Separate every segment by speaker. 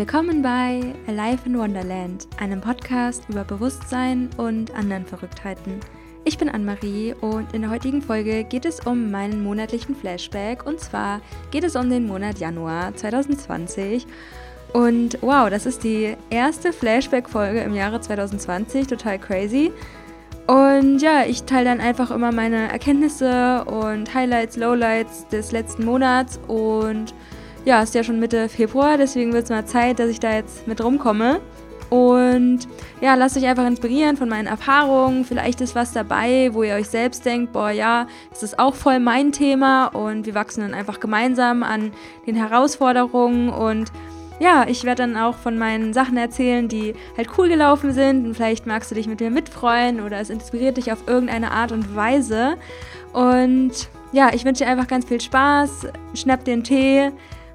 Speaker 1: Willkommen bei Alive in Wonderland, einem Podcast über Bewusstsein und anderen Verrücktheiten. Ich bin Anne-Marie und in der heutigen Folge geht es um meinen monatlichen Flashback und zwar geht es um den Monat Januar 2020. Und wow, das ist die erste Flashback-Folge im Jahre 2020, total crazy. Und ja, ich teile dann einfach immer meine Erkenntnisse und Highlights, Lowlights des letzten Monats und ja, ist ja schon Mitte Februar, deswegen wird es mal Zeit, dass ich da jetzt mit rumkomme. Und ja, lasst euch einfach inspirieren von meinen Erfahrungen. Vielleicht ist was dabei, wo ihr euch selbst denkt, boah, ja, das ist auch voll mein Thema und wir wachsen dann einfach gemeinsam an den Herausforderungen und ja, ich werde dann auch von meinen Sachen erzählen, die halt cool gelaufen sind und vielleicht magst du dich mit mir mitfreuen oder es inspiriert dich auf irgendeine Art und Weise. Und ja, ich wünsche dir einfach ganz viel Spaß. Schnapp den Tee,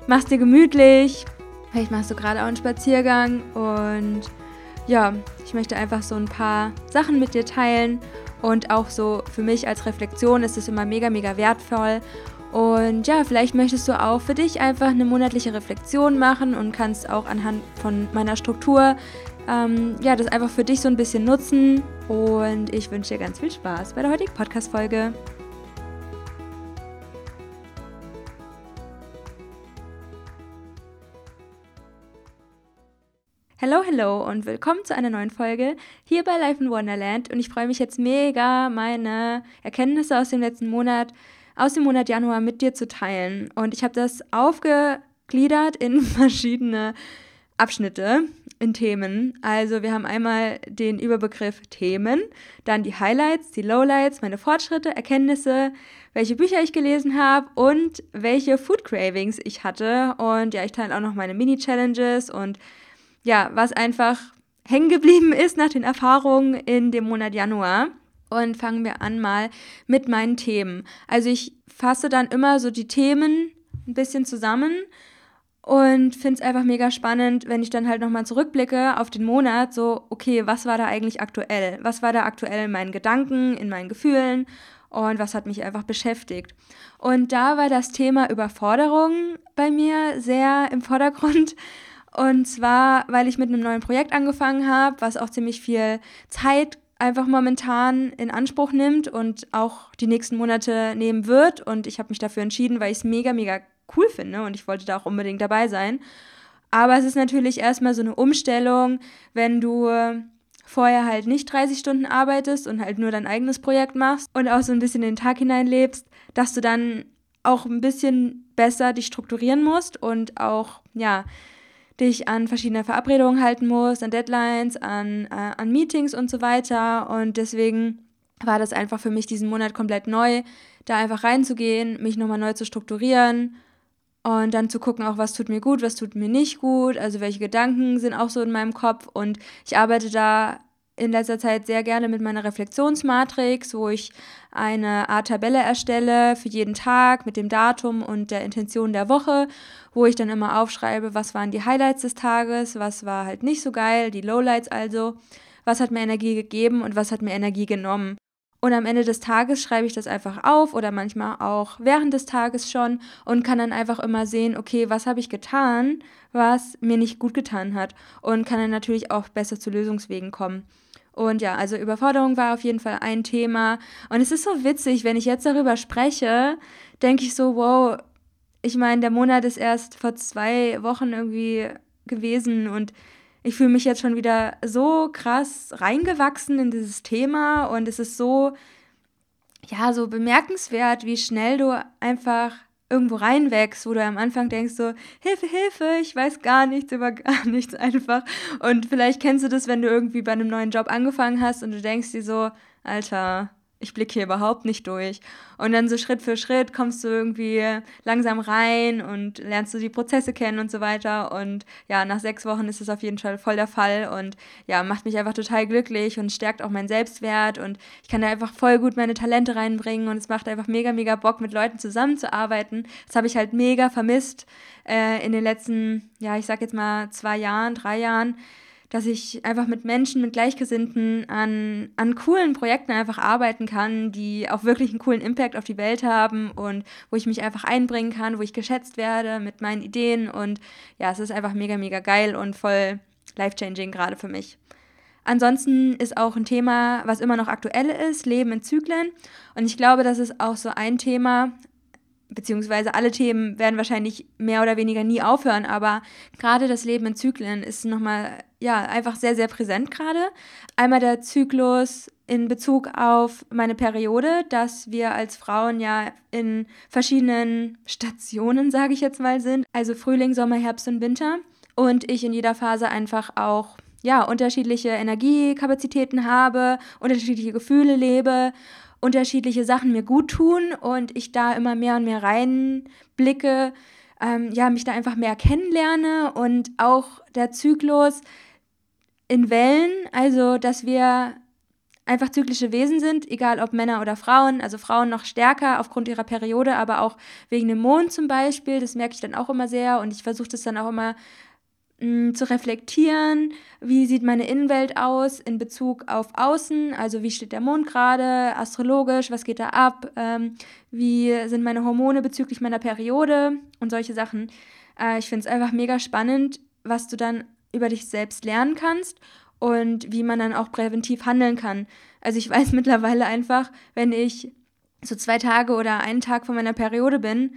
Speaker 1: mach's dir gemütlich. Vielleicht machst du gerade auch einen Spaziergang und ja, ich möchte einfach so ein paar Sachen mit dir teilen und auch so für mich als Reflexion ist es immer mega, mega wertvoll. Und ja, vielleicht möchtest du auch für dich einfach eine monatliche Reflexion machen und kannst auch anhand von meiner Struktur ähm, ja, das einfach für dich so ein bisschen nutzen. Und ich wünsche dir ganz viel Spaß bei der heutigen Podcast-Folge. Hello, hello und willkommen zu einer neuen Folge hier bei Life in Wonderland. Und ich freue mich jetzt mega, meine Erkenntnisse aus dem letzten Monat, aus dem Monat Januar mit dir zu teilen. Und ich habe das aufgegliedert in verschiedene Abschnitte, in Themen. Also wir haben einmal den Überbegriff Themen, dann die Highlights, die Lowlights, meine Fortschritte, Erkenntnisse, welche Bücher ich gelesen habe und welche Food Cravings ich hatte. Und ja, ich teile auch noch meine Mini-Challenges und ja, was einfach hängen geblieben ist nach den Erfahrungen in dem Monat Januar. Und fangen wir an mal mit meinen Themen. Also ich fasse dann immer so die Themen ein bisschen zusammen und finde es einfach mega spannend, wenn ich dann halt nochmal zurückblicke auf den Monat, so, okay, was war da eigentlich aktuell? Was war da aktuell in meinen Gedanken, in meinen Gefühlen und was hat mich einfach beschäftigt? Und da war das Thema Überforderung bei mir sehr im Vordergrund und zwar, weil ich mit einem neuen Projekt angefangen habe, was auch ziemlich viel Zeit einfach momentan in Anspruch nimmt und auch die nächsten Monate nehmen wird. Und ich habe mich dafür entschieden, weil ich es mega, mega cool finde und ich wollte da auch unbedingt dabei sein. Aber es ist natürlich erstmal so eine Umstellung, wenn du vorher halt nicht 30 Stunden arbeitest und halt nur dein eigenes Projekt machst und auch so ein bisschen in den Tag hineinlebst, dass du dann auch ein bisschen besser dich strukturieren musst und auch, ja, dich an verschiedene Verabredungen halten musst, an Deadlines, an, äh, an Meetings und so weiter. Und deswegen war das einfach für mich diesen Monat komplett neu, da einfach reinzugehen, mich nochmal neu zu strukturieren und dann zu gucken, auch was tut mir gut, was tut mir nicht gut, also welche Gedanken sind auch so in meinem Kopf. Und ich arbeite da in letzter Zeit sehr gerne mit meiner Reflexionsmatrix, wo ich eine Art Tabelle erstelle für jeden Tag mit dem Datum und der Intention der Woche, wo ich dann immer aufschreibe, was waren die Highlights des Tages, was war halt nicht so geil, die Lowlights also, was hat mir Energie gegeben und was hat mir Energie genommen. Und am Ende des Tages schreibe ich das einfach auf oder manchmal auch während des Tages schon und kann dann einfach immer sehen, okay, was habe ich getan, was mir nicht gut getan hat und kann dann natürlich auch besser zu Lösungswegen kommen. Und ja, also Überforderung war auf jeden Fall ein Thema. Und es ist so witzig, wenn ich jetzt darüber spreche, denke ich so, wow, ich meine, der Monat ist erst vor zwei Wochen irgendwie gewesen und ich fühle mich jetzt schon wieder so krass reingewachsen in dieses Thema und es ist so, ja, so bemerkenswert, wie schnell du einfach irgendwo reinwächst, wo du am Anfang denkst so, Hilfe, Hilfe, ich weiß gar nichts über gar nichts einfach. Und vielleicht kennst du das, wenn du irgendwie bei einem neuen Job angefangen hast und du denkst dir so, Alter, ich blicke hier überhaupt nicht durch. Und dann so Schritt für Schritt kommst du irgendwie langsam rein und lernst du die Prozesse kennen und so weiter. Und ja, nach sechs Wochen ist es auf jeden Fall voll der Fall und ja, macht mich einfach total glücklich und stärkt auch meinen Selbstwert und ich kann da einfach voll gut meine Talente reinbringen und es macht einfach mega, mega Bock, mit Leuten zusammenzuarbeiten. Das habe ich halt mega vermisst äh, in den letzten, ja, ich sag jetzt mal zwei Jahren, drei Jahren dass ich einfach mit Menschen, mit Gleichgesinnten an, an coolen Projekten einfach arbeiten kann, die auch wirklich einen coolen Impact auf die Welt haben und wo ich mich einfach einbringen kann, wo ich geschätzt werde mit meinen Ideen. Und ja, es ist einfach mega, mega geil und voll life-changing gerade für mich. Ansonsten ist auch ein Thema, was immer noch aktuell ist, Leben in Zyklen. Und ich glaube, das ist auch so ein Thema, beziehungsweise alle Themen werden wahrscheinlich mehr oder weniger nie aufhören, aber gerade das Leben in Zyklen ist nochmal, ja, einfach sehr, sehr präsent gerade. Einmal der Zyklus in Bezug auf meine Periode, dass wir als Frauen ja in verschiedenen Stationen, sage ich jetzt mal, sind, also Frühling, Sommer, Herbst und Winter. Und ich in jeder Phase einfach auch ja, unterschiedliche Energiekapazitäten habe, unterschiedliche Gefühle lebe, unterschiedliche Sachen mir gut tun und ich da immer mehr und mehr reinblicke, ähm, ja, mich da einfach mehr kennenlerne und auch der Zyklus in Wellen, also dass wir einfach zyklische Wesen sind, egal ob Männer oder Frauen, also Frauen noch stärker aufgrund ihrer Periode, aber auch wegen dem Mond zum Beispiel, das merke ich dann auch immer sehr und ich versuche das dann auch immer zu reflektieren, wie sieht meine Innenwelt aus in Bezug auf Außen, also wie steht der Mond gerade, astrologisch, was geht da ab, ähm, wie sind meine Hormone bezüglich meiner Periode und solche Sachen. Äh, ich finde es einfach mega spannend, was du dann über dich selbst lernen kannst und wie man dann auch präventiv handeln kann. Also ich weiß mittlerweile einfach, wenn ich so zwei Tage oder einen Tag vor meiner Periode bin,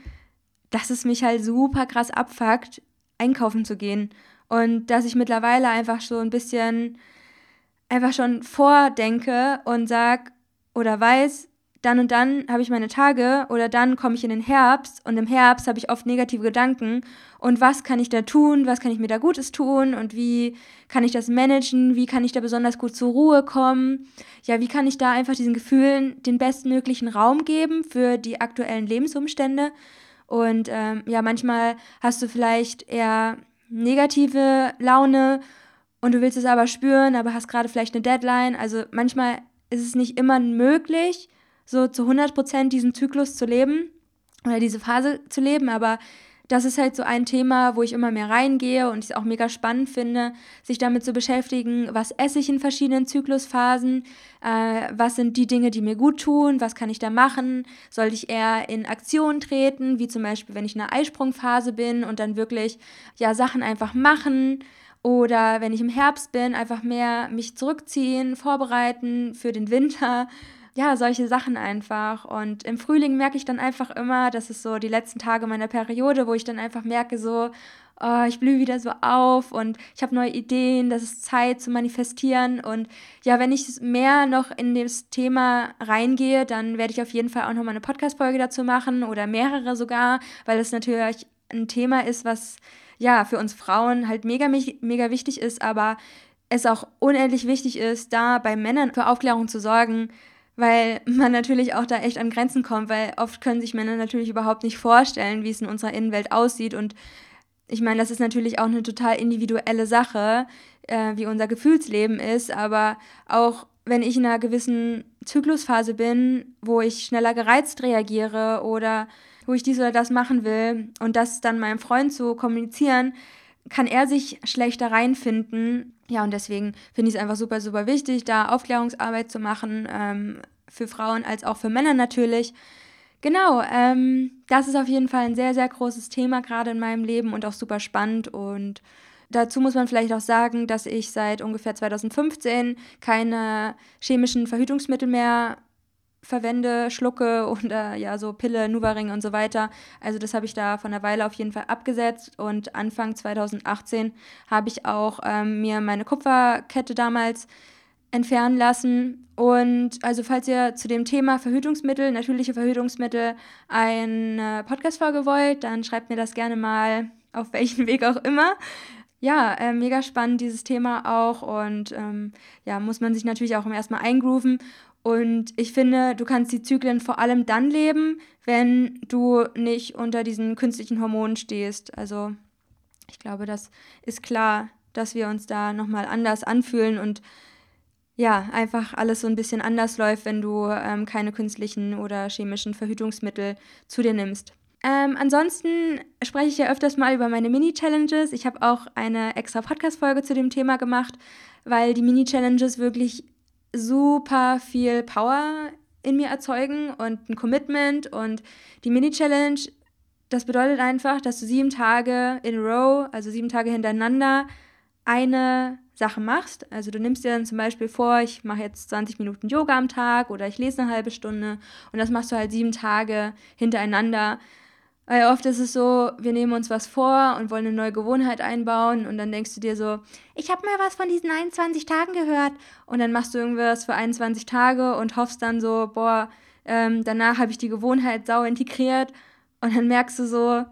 Speaker 1: dass es mich halt super krass abfuckt, einkaufen zu gehen. Und dass ich mittlerweile einfach so ein bisschen einfach schon vordenke und sag oder weiß, dann und dann habe ich meine Tage oder dann komme ich in den Herbst und im Herbst habe ich oft negative Gedanken und was kann ich da tun, was kann ich mir da Gutes tun und wie kann ich das managen, wie kann ich da besonders gut zur Ruhe kommen, ja, wie kann ich da einfach diesen Gefühlen den bestmöglichen Raum geben für die aktuellen Lebensumstände und ähm, ja, manchmal hast du vielleicht eher negative Laune und du willst es aber spüren, aber hast gerade vielleicht eine Deadline. Also manchmal ist es nicht immer möglich, so zu 100% diesen Zyklus zu leben oder diese Phase zu leben, aber das ist halt so ein Thema, wo ich immer mehr reingehe und ich es auch mega spannend finde, sich damit zu beschäftigen, was esse ich in verschiedenen Zyklusphasen, äh, was sind die Dinge, die mir gut tun, was kann ich da machen, sollte ich eher in Aktion treten, wie zum Beispiel, wenn ich in einer Eisprungphase bin und dann wirklich ja Sachen einfach machen? Oder wenn ich im Herbst bin, einfach mehr mich zurückziehen, vorbereiten für den Winter ja, solche Sachen einfach. Und im Frühling merke ich dann einfach immer, das ist so die letzten Tage meiner Periode, wo ich dann einfach merke, so, oh, ich blühe wieder so auf und ich habe neue Ideen, das ist Zeit zu manifestieren. Und ja, wenn ich mehr noch in das Thema reingehe, dann werde ich auf jeden Fall auch nochmal eine Podcast-Folge dazu machen oder mehrere sogar, weil es natürlich ein Thema ist, was ja für uns Frauen halt mega, mega wichtig ist, aber es auch unendlich wichtig ist, da bei Männern für Aufklärung zu sorgen, weil man natürlich auch da echt an Grenzen kommt, weil oft können sich Männer natürlich überhaupt nicht vorstellen, wie es in unserer Innenwelt aussieht. Und ich meine, das ist natürlich auch eine total individuelle Sache, äh, wie unser Gefühlsleben ist, aber auch wenn ich in einer gewissen Zyklusphase bin, wo ich schneller gereizt reagiere oder wo ich dies oder das machen will und das dann meinem Freund zu kommunizieren, kann er sich schlechter reinfinden ja, und deswegen finde ich es einfach super, super wichtig, da Aufklärungsarbeit zu machen, ähm, für Frauen als auch für Männer natürlich. Genau, ähm, das ist auf jeden Fall ein sehr, sehr großes Thema gerade in meinem Leben und auch super spannend. Und dazu muss man vielleicht auch sagen, dass ich seit ungefähr 2015 keine chemischen Verhütungsmittel mehr verwende, schlucke oder ja, so Pille, Nuvaring und so weiter. Also das habe ich da von einer Weile auf jeden Fall abgesetzt und Anfang 2018 habe ich auch ähm, mir meine Kupferkette damals entfernen lassen. Und also falls ihr zu dem Thema Verhütungsmittel, natürliche Verhütungsmittel, eine Podcast-Folge wollt, dann schreibt mir das gerne mal, auf welchen Weg auch immer. Ja, äh, mega spannend dieses Thema auch und ähm, ja, muss man sich natürlich auch erstmal eingrooven und ich finde, du kannst die Zyklen vor allem dann leben, wenn du nicht unter diesen künstlichen Hormonen stehst. Also ich glaube, das ist klar, dass wir uns da nochmal anders anfühlen und ja, einfach alles so ein bisschen anders läuft, wenn du ähm, keine künstlichen oder chemischen Verhütungsmittel zu dir nimmst. Ähm, ansonsten spreche ich ja öfters mal über meine Mini-Challenges. Ich habe auch eine extra Podcast-Folge zu dem Thema gemacht, weil die Mini-Challenges wirklich super viel Power in mir erzeugen und ein Commitment. Und die Mini-Challenge, das bedeutet einfach, dass du sieben Tage in a row, also sieben Tage hintereinander, eine Sache machst. Also du nimmst dir dann zum Beispiel vor, ich mache jetzt 20 Minuten Yoga am Tag oder ich lese eine halbe Stunde und das machst du halt sieben Tage hintereinander. Weil oft ist es so, wir nehmen uns was vor und wollen eine neue Gewohnheit einbauen und dann denkst du dir so, ich habe mal was von diesen 21 Tagen gehört. Und dann machst du irgendwas für 21 Tage und hoffst dann so, boah, ähm, danach habe ich die Gewohnheit sau integriert. Und dann merkst du so,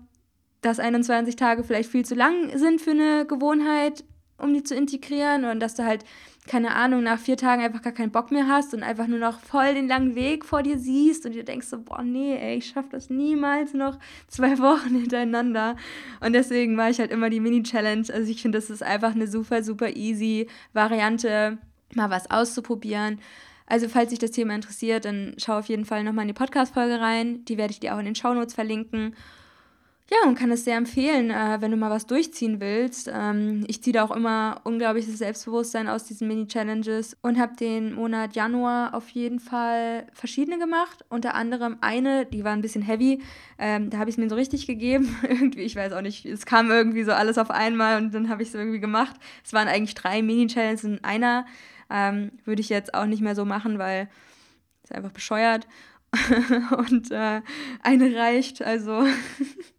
Speaker 1: dass 21 Tage vielleicht viel zu lang sind für eine Gewohnheit um die zu integrieren. Und dass du halt, keine Ahnung, nach vier Tagen einfach gar keinen Bock mehr hast und einfach nur noch voll den langen Weg vor dir siehst und dir denkst so, boah, nee, ey, ich schaff das niemals noch zwei Wochen hintereinander. Und deswegen war ich halt immer die Mini-Challenge. Also ich finde, das ist einfach eine super, super easy Variante, mal was auszuprobieren. Also falls dich das Thema interessiert, dann schau auf jeden Fall nochmal in die Podcast-Folge rein. Die werde ich dir auch in den Shownotes verlinken. Ja, und kann es sehr empfehlen, äh, wenn du mal was durchziehen willst. Ähm, ich ziehe da auch immer unglaubliches Selbstbewusstsein aus diesen Mini-Challenges und habe den Monat Januar auf jeden Fall verschiedene gemacht. Unter anderem eine, die war ein bisschen heavy. Ähm, da habe ich es mir so richtig gegeben. irgendwie, ich weiß auch nicht, es kam irgendwie so alles auf einmal und dann habe ich es irgendwie gemacht. Es waren eigentlich drei Mini-Challenges in einer. Ähm, Würde ich jetzt auch nicht mehr so machen, weil es einfach bescheuert. und äh, eine reicht, also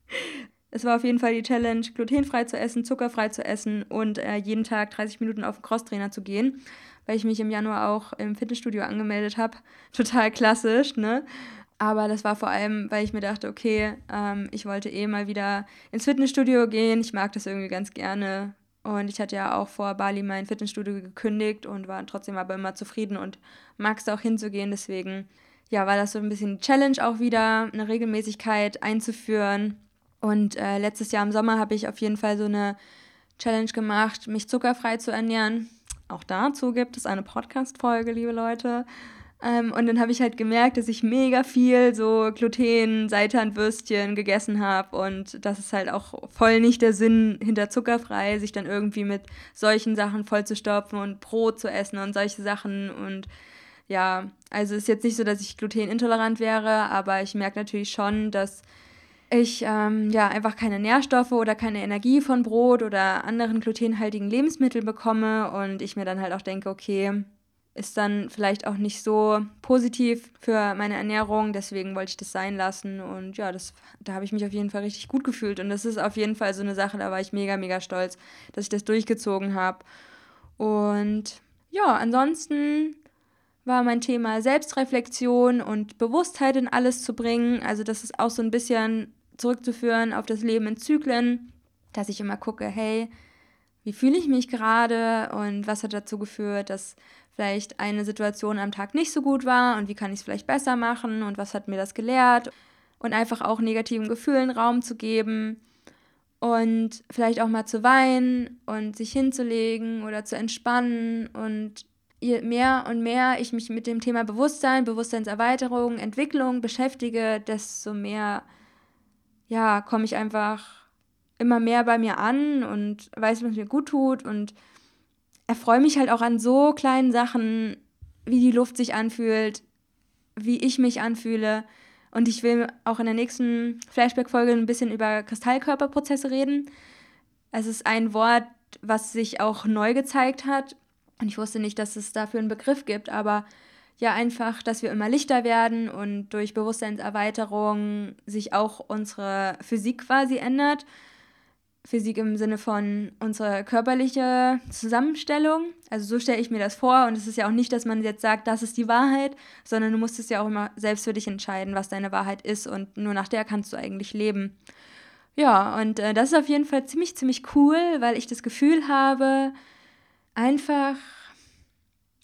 Speaker 1: es war auf jeden Fall die Challenge, glutenfrei zu essen, zuckerfrei zu essen und äh, jeden Tag 30 Minuten auf den Crosstrainer zu gehen, weil ich mich im Januar auch im Fitnessstudio angemeldet habe. Total klassisch, ne? Aber das war vor allem, weil ich mir dachte, okay, ähm, ich wollte eh mal wieder ins Fitnessstudio gehen. Ich mag das irgendwie ganz gerne. Und ich hatte ja auch vor Bali mein Fitnessstudio gekündigt und war trotzdem aber immer zufrieden und mag es auch hinzugehen. Deswegen, ja, war das so ein bisschen Challenge auch wieder, eine Regelmäßigkeit einzuführen und äh, letztes Jahr im Sommer habe ich auf jeden Fall so eine Challenge gemacht, mich zuckerfrei zu ernähren. Auch dazu gibt es eine Podcast-Folge, liebe Leute. Ähm, und dann habe ich halt gemerkt, dass ich mega viel so Gluten, Seitanwürstchen gegessen habe. Und das ist halt auch voll nicht der Sinn hinter zuckerfrei, sich dann irgendwie mit solchen Sachen vollzustopfen und Brot zu essen und solche Sachen. Und ja, also ist jetzt nicht so, dass ich glutenintolerant wäre, aber ich merke natürlich schon, dass ich ähm, ja einfach keine Nährstoffe oder keine Energie von Brot oder anderen glutenhaltigen Lebensmitteln bekomme und ich mir dann halt auch denke, okay, ist dann vielleicht auch nicht so positiv für meine Ernährung, deswegen wollte ich das sein lassen und ja, das, da habe ich mich auf jeden Fall richtig gut gefühlt und das ist auf jeden Fall so eine Sache, da war ich mega, mega stolz, dass ich das durchgezogen habe und ja, ansonsten war mein Thema Selbstreflexion und Bewusstheit in alles zu bringen. Also das ist auch so ein bisschen zurückzuführen auf das Leben in Zyklen, dass ich immer gucke, hey, wie fühle ich mich gerade und was hat dazu geführt, dass vielleicht eine Situation am Tag nicht so gut war und wie kann ich es vielleicht besser machen und was hat mir das gelehrt? Und einfach auch negativen Gefühlen Raum zu geben und vielleicht auch mal zu weinen und sich hinzulegen oder zu entspannen und je mehr und mehr ich mich mit dem Thema Bewusstsein, Bewusstseinserweiterung, Entwicklung beschäftige, desto mehr ja, komme ich einfach immer mehr bei mir an und weiß, was mir gut tut und erfreue mich halt auch an so kleinen Sachen, wie die Luft sich anfühlt, wie ich mich anfühle. Und ich will auch in der nächsten Flashback-Folge ein bisschen über Kristallkörperprozesse reden. Es ist ein Wort, was sich auch neu gezeigt hat. Und ich wusste nicht, dass es dafür einen Begriff gibt, aber ja einfach, dass wir immer lichter werden und durch Bewusstseinserweiterung sich auch unsere Physik quasi ändert. Physik im Sinne von unsere körperliche Zusammenstellung. Also so stelle ich mir das vor. Und es ist ja auch nicht, dass man jetzt sagt, das ist die Wahrheit, sondern du musst es ja auch immer selbst für dich entscheiden, was deine Wahrheit ist. Und nur nach der kannst du eigentlich leben. Ja, und äh, das ist auf jeden Fall ziemlich, ziemlich cool, weil ich das Gefühl habe, einfach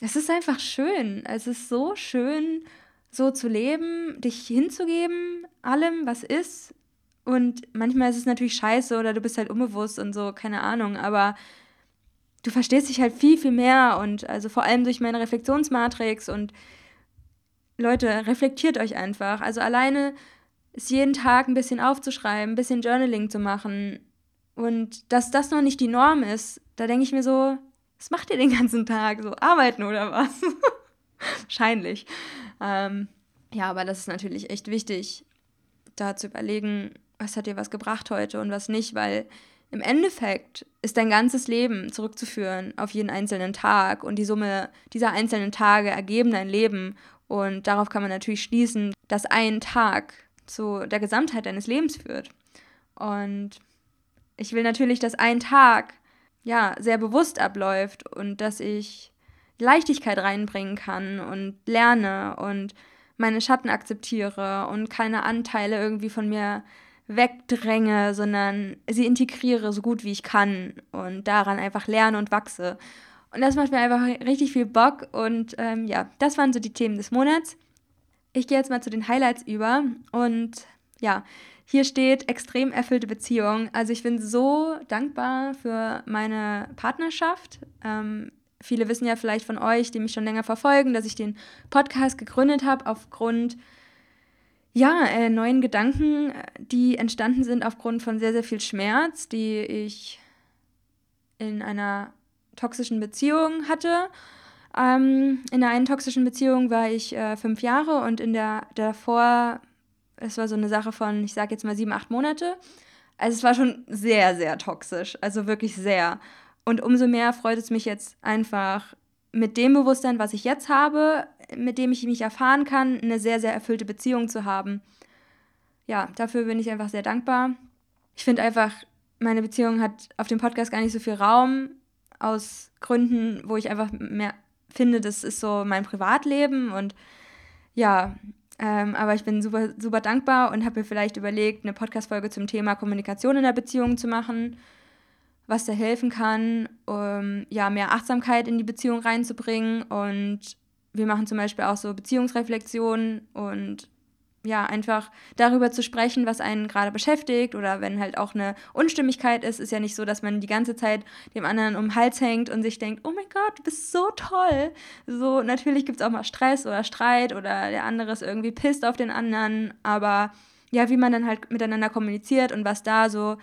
Speaker 1: es ist einfach schön. Es ist so schön, so zu leben, dich hinzugeben, allem, was ist. Und manchmal ist es natürlich scheiße oder du bist halt unbewusst und so, keine Ahnung, aber du verstehst dich halt viel, viel mehr und also vor allem durch meine Reflexionsmatrix und Leute, reflektiert euch einfach. Also alleine ist jeden Tag ein bisschen aufzuschreiben, ein bisschen Journaling zu machen. Und dass das noch nicht die Norm ist, da denke ich mir so, was macht ihr den ganzen Tag? So arbeiten oder was? Wahrscheinlich. Ähm, ja, aber das ist natürlich echt wichtig, da zu überlegen, was hat dir was gebracht heute und was nicht, weil im Endeffekt ist dein ganzes Leben zurückzuführen auf jeden einzelnen Tag und die Summe dieser einzelnen Tage ergeben dein Leben und darauf kann man natürlich schließen, dass ein Tag zu der Gesamtheit deines Lebens führt. Und ich will natürlich, dass ein Tag ja sehr bewusst abläuft und dass ich Leichtigkeit reinbringen kann und lerne und meine Schatten akzeptiere und keine Anteile irgendwie von mir wegdränge, sondern sie integriere so gut wie ich kann und daran einfach lerne und wachse. Und das macht mir einfach richtig viel Bock und ähm, ja, das waren so die Themen des Monats. Ich gehe jetzt mal zu den Highlights über und ja, hier steht extrem erfüllte Beziehung. Also ich bin so dankbar für meine Partnerschaft. Ähm, viele wissen ja vielleicht von euch, die mich schon länger verfolgen, dass ich den Podcast gegründet habe aufgrund ja, äh, neuen Gedanken, die entstanden sind aufgrund von sehr, sehr viel Schmerz, die ich in einer toxischen Beziehung hatte. Ähm, in der einen toxischen Beziehung war ich äh, fünf Jahre und in der davor, es war so eine Sache von, ich sage jetzt mal sieben, acht Monate. Also es war schon sehr, sehr toxisch, also wirklich sehr. Und umso mehr freut es mich jetzt einfach mit dem Bewusstsein, was ich jetzt habe, mit dem ich mich erfahren kann, eine sehr, sehr erfüllte Beziehung zu haben. Ja, dafür bin ich einfach sehr dankbar. Ich finde einfach, meine Beziehung hat auf dem Podcast gar nicht so viel Raum, aus Gründen, wo ich einfach mehr finde, das ist so mein Privatleben und ja, ähm, aber ich bin super, super dankbar und habe mir vielleicht überlegt, eine Podcast-Folge zum Thema Kommunikation in der Beziehung zu machen was da helfen kann, um ja, mehr Achtsamkeit in die Beziehung reinzubringen. Und wir machen zum Beispiel auch so Beziehungsreflexionen und ja, einfach darüber zu sprechen, was einen gerade beschäftigt oder wenn halt auch eine Unstimmigkeit ist, ist ja nicht so, dass man die ganze Zeit dem anderen um den Hals hängt und sich denkt, oh mein Gott, du bist so toll. So, natürlich gibt es auch mal Stress oder Streit oder der andere ist irgendwie pisst auf den anderen, aber ja, wie man dann halt miteinander kommuniziert und was da so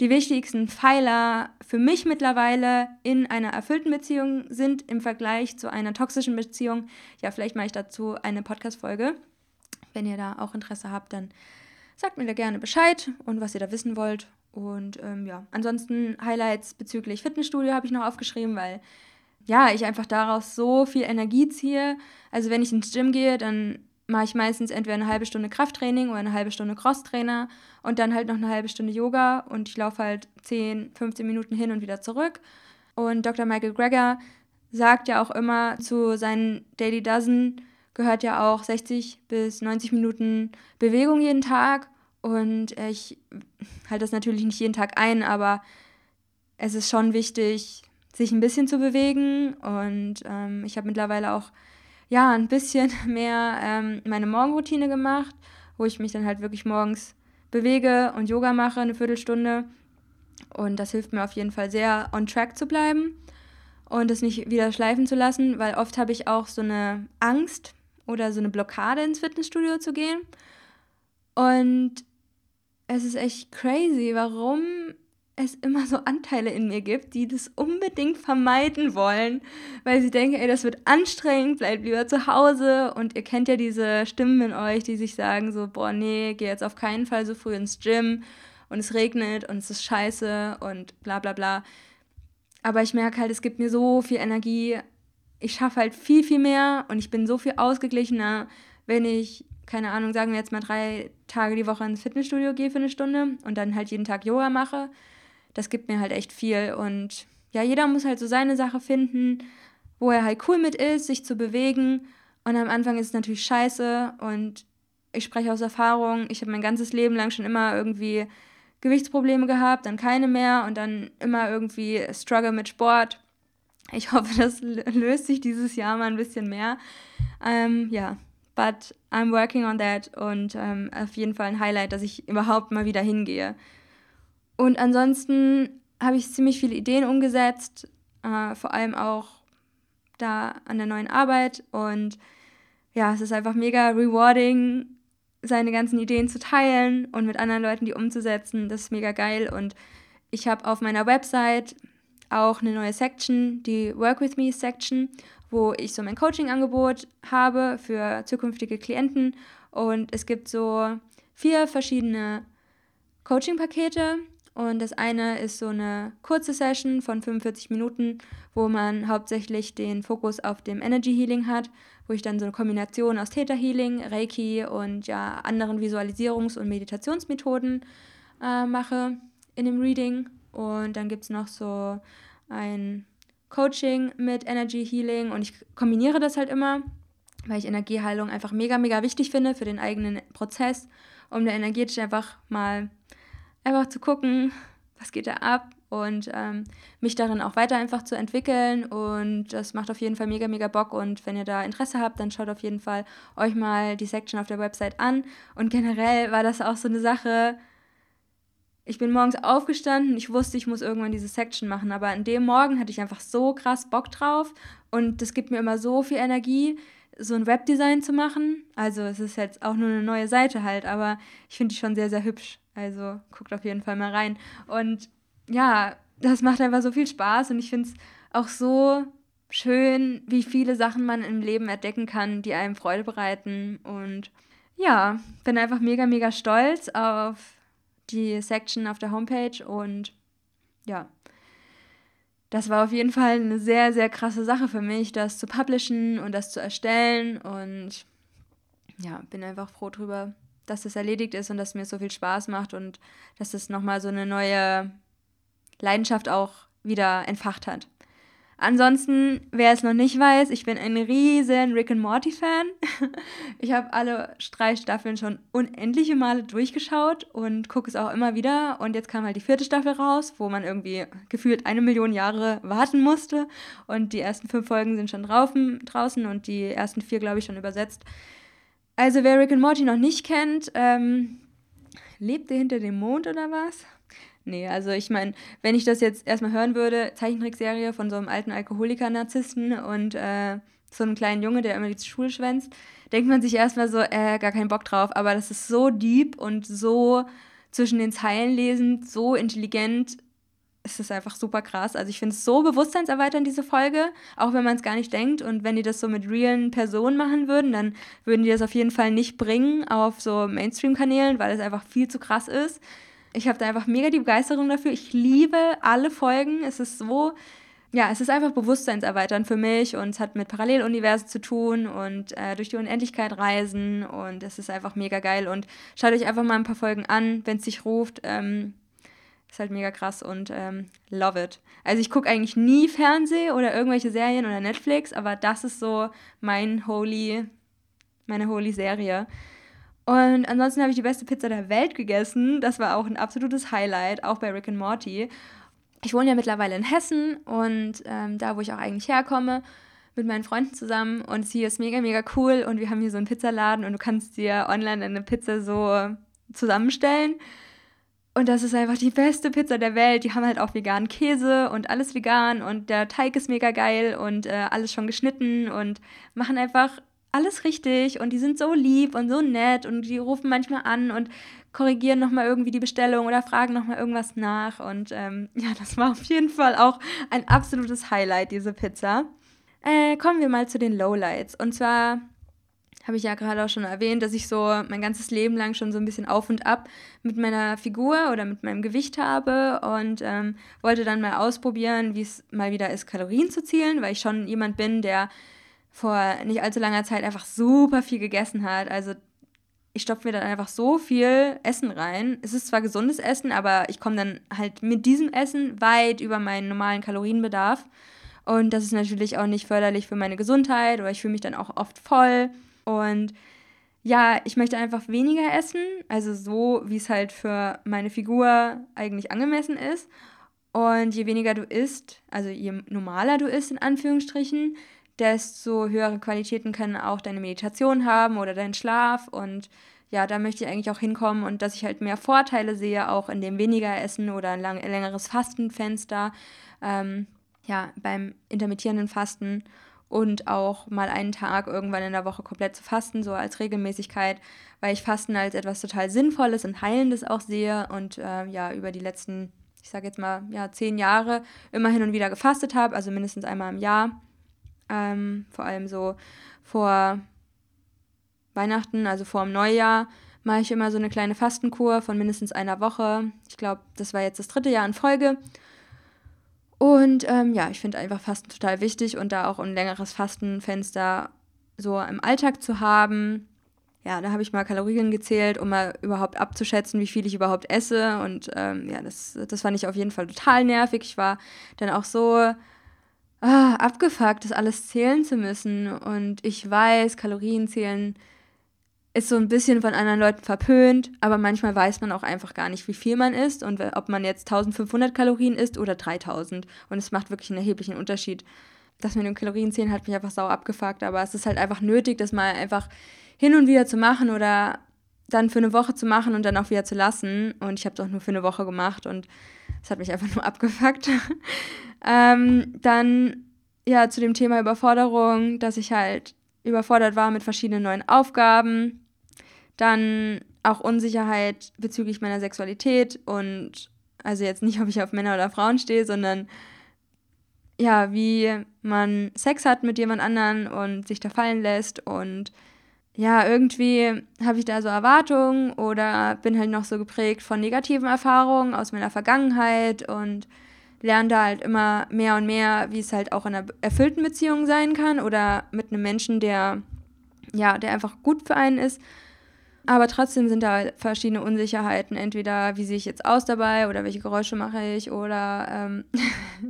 Speaker 1: die wichtigsten Pfeiler für mich mittlerweile in einer erfüllten Beziehung sind im Vergleich zu einer toxischen Beziehung. Ja, vielleicht mache ich dazu eine Podcast-Folge. Wenn ihr da auch Interesse habt, dann sagt mir da gerne Bescheid und was ihr da wissen wollt. Und ähm, ja, ansonsten Highlights bezüglich Fitnessstudio habe ich noch aufgeschrieben, weil ja, ich einfach daraus so viel Energie ziehe. Also wenn ich ins Gym gehe, dann mache ich meistens entweder eine halbe Stunde Krafttraining oder eine halbe Stunde Crosstrainer und dann halt noch eine halbe Stunde Yoga und ich laufe halt 10, 15 Minuten hin und wieder zurück. Und Dr. Michael Greger sagt ja auch immer, zu seinen Daily Dozen gehört ja auch 60 bis 90 Minuten Bewegung jeden Tag. Und ich halte das natürlich nicht jeden Tag ein, aber es ist schon wichtig, sich ein bisschen zu bewegen. Und ähm, ich habe mittlerweile auch ja, ein bisschen mehr ähm, meine Morgenroutine gemacht, wo ich mich dann halt wirklich morgens bewege und Yoga mache, eine Viertelstunde. Und das hilft mir auf jeden Fall sehr, on track zu bleiben und es nicht wieder schleifen zu lassen, weil oft habe ich auch so eine Angst oder so eine Blockade ins Fitnessstudio zu gehen. Und es ist echt crazy, warum es immer so Anteile in mir gibt, die das unbedingt vermeiden wollen, weil sie denken, ey, das wird anstrengend, bleib lieber zu Hause. Und ihr kennt ja diese Stimmen in euch, die sich sagen so, boah, nee, geh jetzt auf keinen Fall so früh ins Gym und es regnet und es ist scheiße und bla bla bla. Aber ich merke halt, es gibt mir so viel Energie. Ich schaffe halt viel, viel mehr und ich bin so viel ausgeglichener, wenn ich keine Ahnung, sagen wir jetzt mal drei Tage die Woche ins Fitnessstudio gehe für eine Stunde und dann halt jeden Tag Yoga mache das gibt mir halt echt viel. Und ja, jeder muss halt so seine Sache finden, wo er halt cool mit ist, sich zu bewegen. Und am Anfang ist es natürlich scheiße und ich spreche aus Erfahrung. Ich habe mein ganzes Leben lang schon immer irgendwie Gewichtsprobleme gehabt, dann keine mehr und dann immer irgendwie Struggle mit Sport. Ich hoffe, das löst sich dieses Jahr mal ein bisschen mehr. Ähm, ja, but I'm working on that und ähm, auf jeden Fall ein Highlight, dass ich überhaupt mal wieder hingehe. Und ansonsten habe ich ziemlich viele Ideen umgesetzt, äh, vor allem auch da an der neuen Arbeit. Und ja, es ist einfach mega rewarding, seine ganzen Ideen zu teilen und mit anderen Leuten die umzusetzen. Das ist mega geil. Und ich habe auf meiner Website auch eine neue Section, die Work with Me Section, wo ich so mein Coaching-Angebot habe für zukünftige Klienten. Und es gibt so vier verschiedene Coaching-Pakete. Und das eine ist so eine kurze Session von 45 Minuten, wo man hauptsächlich den Fokus auf dem Energy Healing hat, wo ich dann so eine Kombination aus Theta Healing, Reiki und ja anderen Visualisierungs- und Meditationsmethoden äh, mache in dem Reading. Und dann gibt es noch so ein Coaching mit Energy Healing und ich kombiniere das halt immer, weil ich Energieheilung einfach mega, mega wichtig finde für den eigenen Prozess, um da energetisch einfach mal einfach zu gucken, was geht da ab und ähm, mich darin auch weiter einfach zu entwickeln. Und das macht auf jeden Fall mega, mega Bock. Und wenn ihr da Interesse habt, dann schaut auf jeden Fall euch mal die Section auf der Website an. Und generell war das auch so eine Sache. Ich bin morgens aufgestanden, ich wusste, ich muss irgendwann diese Section machen, aber an dem Morgen hatte ich einfach so krass Bock drauf und das gibt mir immer so viel Energie, so ein Webdesign zu machen. Also es ist jetzt auch nur eine neue Seite halt, aber ich finde die schon sehr, sehr hübsch. Also guckt auf jeden Fall mal rein. Und ja, das macht einfach so viel Spaß und ich finde es auch so schön, wie viele Sachen man im Leben entdecken kann, die einem Freude bereiten. Und ja, bin einfach mega, mega stolz auf die Section auf der Homepage und ja, das war auf jeden Fall eine sehr, sehr krasse Sache für mich, das zu publishen und das zu erstellen und ja, bin einfach froh drüber, dass das erledigt ist und dass mir so viel Spaß macht und dass das nochmal so eine neue Leidenschaft auch wieder entfacht hat. Ansonsten, wer es noch nicht weiß, ich bin ein riesen Rick and Morty Fan. Ich habe alle drei Staffeln schon unendliche Male durchgeschaut und gucke es auch immer wieder. Und jetzt kam halt die vierte Staffel raus, wo man irgendwie gefühlt eine Million Jahre warten musste. Und die ersten fünf Folgen sind schon draußen und die ersten vier, glaube ich, schon übersetzt. Also wer Rick and Morty noch nicht kennt, ähm, lebt er hinter dem Mond oder was? Nee, also ich meine, wenn ich das jetzt erstmal hören würde, Zeichentrickserie von so einem alten Alkoholiker-Narzissten und äh, so einem kleinen Junge, der immer die Schule schwänzt, denkt man sich erstmal so, äh, gar keinen Bock drauf. Aber das ist so deep und so zwischen den Zeilen lesend, so intelligent es ist einfach super krass. Also ich finde es so bewusstseinserweiternd, diese Folge, auch wenn man es gar nicht denkt. Und wenn die das so mit realen Personen machen würden, dann würden die das auf jeden Fall nicht bringen auf so Mainstream-Kanälen, weil es einfach viel zu krass ist. Ich habe da einfach mega die Begeisterung dafür. Ich liebe alle Folgen. Es ist so, ja, es ist einfach bewusstseinserweiternd für mich und es hat mit Paralleluniversen zu tun und äh, durch die Unendlichkeit reisen und es ist einfach mega geil. Und schaut euch einfach mal ein paar Folgen an, wenn es sich ruft. Ähm, ist halt mega krass und ähm, love it. Also ich gucke eigentlich nie Fernseh oder irgendwelche Serien oder Netflix, aber das ist so mein holy, meine holy Serie. Und ansonsten habe ich die beste Pizza der Welt gegessen. Das war auch ein absolutes Highlight, auch bei Rick and Morty. Ich wohne ja mittlerweile in Hessen und ähm, da, wo ich auch eigentlich herkomme, mit meinen Freunden zusammen. Und hier ist mega, mega cool. Und wir haben hier so einen Pizzaladen und du kannst dir online eine Pizza so zusammenstellen. Und das ist einfach die beste Pizza der Welt. Die haben halt auch veganen Käse und alles vegan und der Teig ist mega geil und äh, alles schon geschnitten und machen einfach alles richtig und die sind so lieb und so nett und die rufen manchmal an und korrigieren nochmal irgendwie die Bestellung oder fragen nochmal irgendwas nach. Und ähm, ja, das war auf jeden Fall auch ein absolutes Highlight, diese Pizza. Äh, kommen wir mal zu den Lowlights. Und zwar habe ich ja gerade auch schon erwähnt, dass ich so mein ganzes Leben lang schon so ein bisschen auf und ab mit meiner Figur oder mit meinem Gewicht habe und ähm, wollte dann mal ausprobieren, wie es mal wieder ist, Kalorien zu zielen, weil ich schon jemand bin, der vor nicht allzu langer Zeit einfach super viel gegessen hat. Also ich stopfe mir dann einfach so viel Essen rein. Es ist zwar gesundes Essen, aber ich komme dann halt mit diesem Essen weit über meinen normalen Kalorienbedarf. Und das ist natürlich auch nicht förderlich für meine Gesundheit oder ich fühle mich dann auch oft voll. Und ja, ich möchte einfach weniger essen, also so, wie es halt für meine Figur eigentlich angemessen ist. Und je weniger du isst, also je normaler du isst, in Anführungsstrichen, desto höhere Qualitäten können auch deine Meditation haben oder dein Schlaf. Und ja, da möchte ich eigentlich auch hinkommen und dass ich halt mehr Vorteile sehe, auch in dem weniger Essen oder ein lang, längeres Fastenfenster, ähm, ja, beim intermittierenden Fasten. und auch mal einen Tag irgendwann in der Woche komplett zu fasten, so als Regelmäßigkeit, weil ich Fasten als etwas total Sinnvolles und Heilendes auch sehe und äh, ja, über die letzten, ich sage jetzt mal, ja, zehn Jahre immer hin und wieder gefastet habe, also mindestens einmal im Jahr. Ähm, vor allem so vor Weihnachten, also vor dem Neujahr, mache ich immer so eine kleine Fastenkur von mindestens einer Woche. Ich glaube, das war jetzt das dritte Jahr in Folge. Und ähm, ja, ich finde einfach Fasten total wichtig und da auch ein längeres Fastenfenster so im Alltag zu haben. Ja, da habe ich mal Kalorien gezählt, um mal überhaupt abzuschätzen, wie viel ich überhaupt esse. Und ähm, ja, das, das fand ich auf jeden Fall total nervig. Ich war dann auch so ah, abgefuckt, das alles zählen zu müssen. Und ich weiß, Kalorien zählen ist so ein bisschen von anderen Leuten verpönt, aber manchmal weiß man auch einfach gar nicht, wie viel man isst und ob man jetzt 1500 Kalorien isst oder 3000. Und es macht wirklich einen erheblichen Unterschied. Das mit dem Kalorienzählen hat mich einfach sauer abgefuckt, aber es ist halt einfach nötig, das mal einfach hin und wieder zu machen oder dann für eine Woche zu machen und dann auch wieder zu lassen. Und ich habe es auch nur für eine Woche gemacht und es hat mich einfach nur abgefuckt. ähm, dann ja zu dem Thema Überforderung, dass ich halt überfordert war mit verschiedenen neuen Aufgaben. Dann auch Unsicherheit bezüglich meiner Sexualität und also jetzt nicht, ob ich auf Männer oder Frauen stehe, sondern ja, wie man Sex hat mit jemand anderen und sich da fallen lässt und ja, irgendwie habe ich da so Erwartungen oder bin halt noch so geprägt von negativen Erfahrungen aus meiner Vergangenheit und lerne da halt immer mehr und mehr, wie es halt auch in einer erfüllten Beziehung sein kann oder mit einem Menschen, der ja, der einfach gut für einen ist. Aber trotzdem sind da verschiedene Unsicherheiten. Entweder wie sehe ich jetzt aus dabei oder welche Geräusche mache ich oder ähm,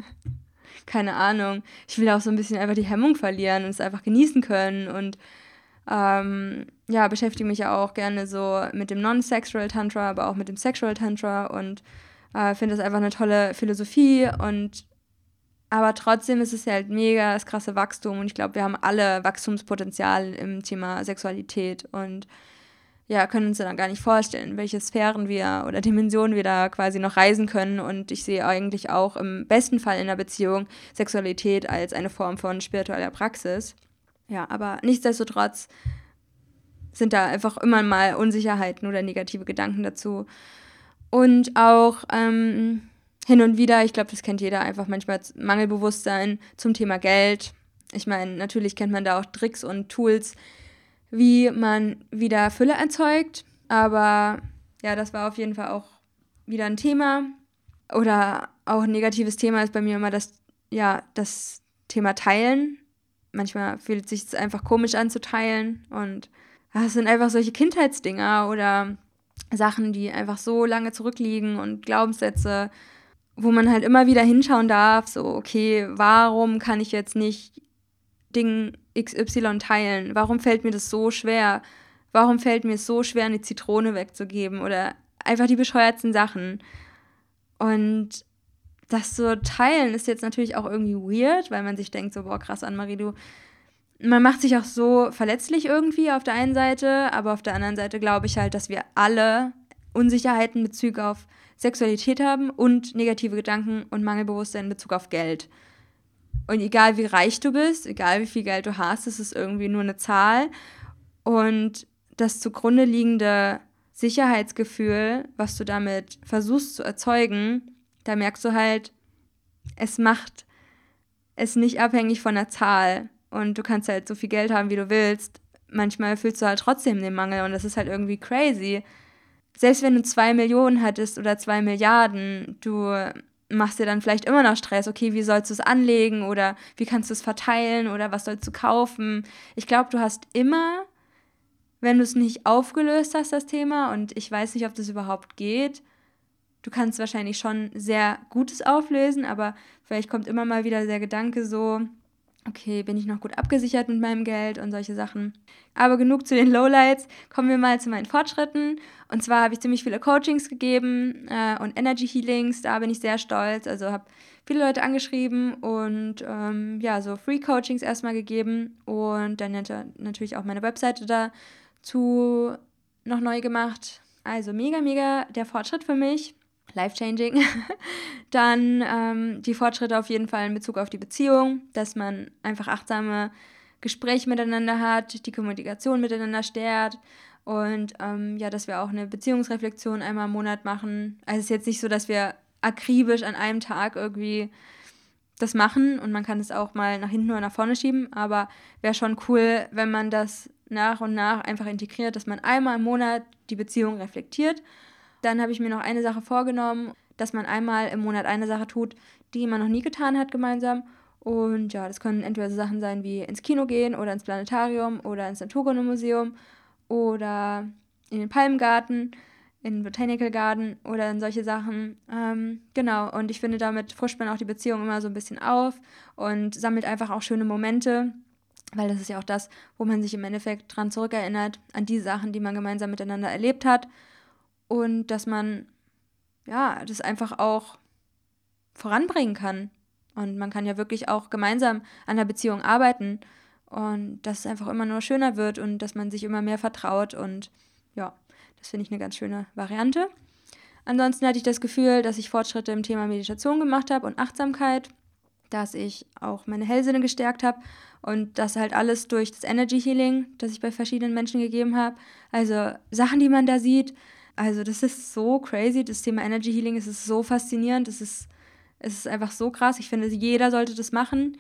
Speaker 1: keine Ahnung. Ich will auch so ein bisschen einfach die Hemmung verlieren und es einfach genießen können und ähm, ja, beschäftige mich ja auch gerne so mit dem Non-Sexual Tantra, aber auch mit dem Sexual Tantra und äh, finde das einfach eine tolle Philosophie und aber trotzdem ist es halt mega das krasse Wachstum und ich glaube, wir haben alle Wachstumspotenzial im Thema Sexualität und ja, können uns dann gar nicht vorstellen, welche Sphären wir oder Dimensionen wir da quasi noch reisen können. Und ich sehe eigentlich auch im besten Fall in der Beziehung Sexualität als eine Form von spiritueller Praxis. Ja, aber nichtsdestotrotz sind da einfach immer mal Unsicherheiten oder negative Gedanken dazu. Und auch ähm, hin und wieder, ich glaube, das kennt jeder, einfach manchmal Mangelbewusstsein zum Thema Geld. Ich meine, natürlich kennt man da auch Tricks und Tools, wie man wieder Fülle erzeugt. Aber ja, das war auf jeden Fall auch wieder ein Thema. Oder auch ein negatives Thema ist bei mir immer das, ja, das Thema Teilen. Manchmal fühlt es sich einfach komisch an zu teilen. Und es sind einfach solche Kindheitsdinger oder Sachen, die einfach so lange zurückliegen und Glaubenssätze, wo man halt immer wieder hinschauen darf, so, okay, warum kann ich jetzt nicht Ding XY teilen? Warum fällt mir das so schwer? Warum fällt mir es so schwer, eine Zitrone wegzugeben? Oder einfach die bescheuertsten Sachen. Und das so teilen ist jetzt natürlich auch irgendwie weird, weil man sich denkt, so, boah, krass, Anne-Marie, du man macht sich auch so verletzlich irgendwie auf der einen Seite, aber auf der anderen Seite glaube ich halt, dass wir alle Unsicherheiten in Bezug auf Sexualität haben und negative Gedanken und Mangelbewusstsein in Bezug auf Geld. Und egal wie reich du bist, egal wie viel Geld du hast, es ist irgendwie nur eine Zahl. Und das zugrunde liegende Sicherheitsgefühl, was du damit versuchst zu erzeugen, da merkst du halt, es macht es nicht abhängig von der Zahl, und du kannst halt so viel Geld haben, wie du willst. Manchmal fühlst du halt trotzdem den Mangel und das ist halt irgendwie crazy. Selbst wenn du zwei Millionen hattest oder zwei Milliarden, du machst dir dann vielleicht immer noch Stress. Okay, wie sollst du es anlegen oder wie kannst du es verteilen oder was sollst du kaufen? Ich glaube, du hast immer, wenn du es nicht aufgelöst hast, das Thema, und ich weiß nicht, ob das überhaupt geht, du kannst wahrscheinlich schon sehr Gutes auflösen, aber vielleicht kommt immer mal wieder der Gedanke so, okay, bin ich noch gut abgesichert mit meinem Geld und solche Sachen. Aber genug zu den Lowlights. Kommen wir mal zu meinen Fortschritten. Und zwar habe ich ziemlich viele Coachings gegeben äh, und Energy Healings. Da bin ich sehr stolz. Also habe viele Leute angeschrieben und ähm, ja, so Free Coachings erstmal gegeben und dann natürlich auch meine Webseite dazu noch neu gemacht. Also mega, mega der Fortschritt für mich. Life-changing. Dann ähm, die Fortschritte auf jeden Fall in Bezug auf die Beziehung, dass man einfach achtsame Gespräche miteinander hat, die Kommunikation miteinander stärkt und ähm, ja, dass wir auch eine Beziehungsreflexion einmal im Monat machen. Also es ist jetzt nicht so, dass wir akribisch an einem Tag irgendwie das machen und man kann es auch mal nach hinten oder nach vorne schieben, aber wäre schon cool, wenn man das nach und nach einfach integriert, dass man einmal im Monat die Beziehung reflektiert. Dann habe ich mir noch eine Sache vorgenommen, dass man einmal im Monat eine Sache tut, die man noch nie getan hat gemeinsam. Und ja, das können entweder so Sachen sein wie ins Kino gehen oder ins Planetarium oder ins Naturkundemuseum oder in den Palmgarten, in den Botanical Garden oder in solche Sachen. Ähm, genau, und ich finde, damit frischt man auch die Beziehung immer so ein bisschen auf und sammelt einfach auch schöne Momente, weil das ist ja auch das, wo man sich im Endeffekt dran zurückerinnert, an die Sachen, die man gemeinsam miteinander erlebt hat und dass man ja, das einfach auch voranbringen kann. Und man kann ja wirklich auch gemeinsam an der Beziehung arbeiten und dass es einfach immer nur schöner wird und dass man sich immer mehr vertraut und ja, das finde ich eine ganz schöne Variante. Ansonsten hatte ich das Gefühl, dass ich Fortschritte im Thema Meditation gemacht habe und Achtsamkeit, dass ich auch meine Hellsinne gestärkt habe und das halt alles durch das Energy Healing, das ich bei verschiedenen Menschen gegeben habe. Also Sachen, die man da sieht. Also das ist so crazy. Das Thema Energy Healing es ist so faszinierend. Es ist, es ist einfach so krass. Ich finde, jeder sollte das machen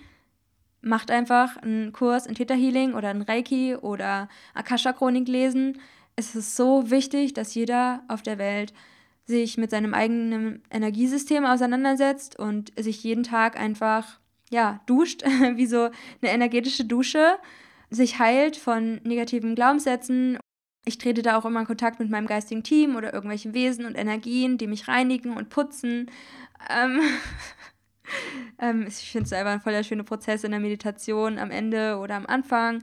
Speaker 1: macht einfach einen Kurs in Theta Healing oder ein Reiki oder Akasha Chronik lesen. Es ist so wichtig, dass jeder auf der Welt sich mit seinem eigenen Energiesystem auseinandersetzt und sich jeden Tag einfach ja, duscht, wie so eine energetische Dusche, sich heilt von negativen Glaubenssätzen. Ich trete da auch immer in Kontakt mit meinem geistigen Team oder irgendwelchen Wesen und Energien, die mich reinigen und putzen. Ähm ähm, ich finde es einfach ein voller schöner Prozess in der Meditation am Ende oder am Anfang.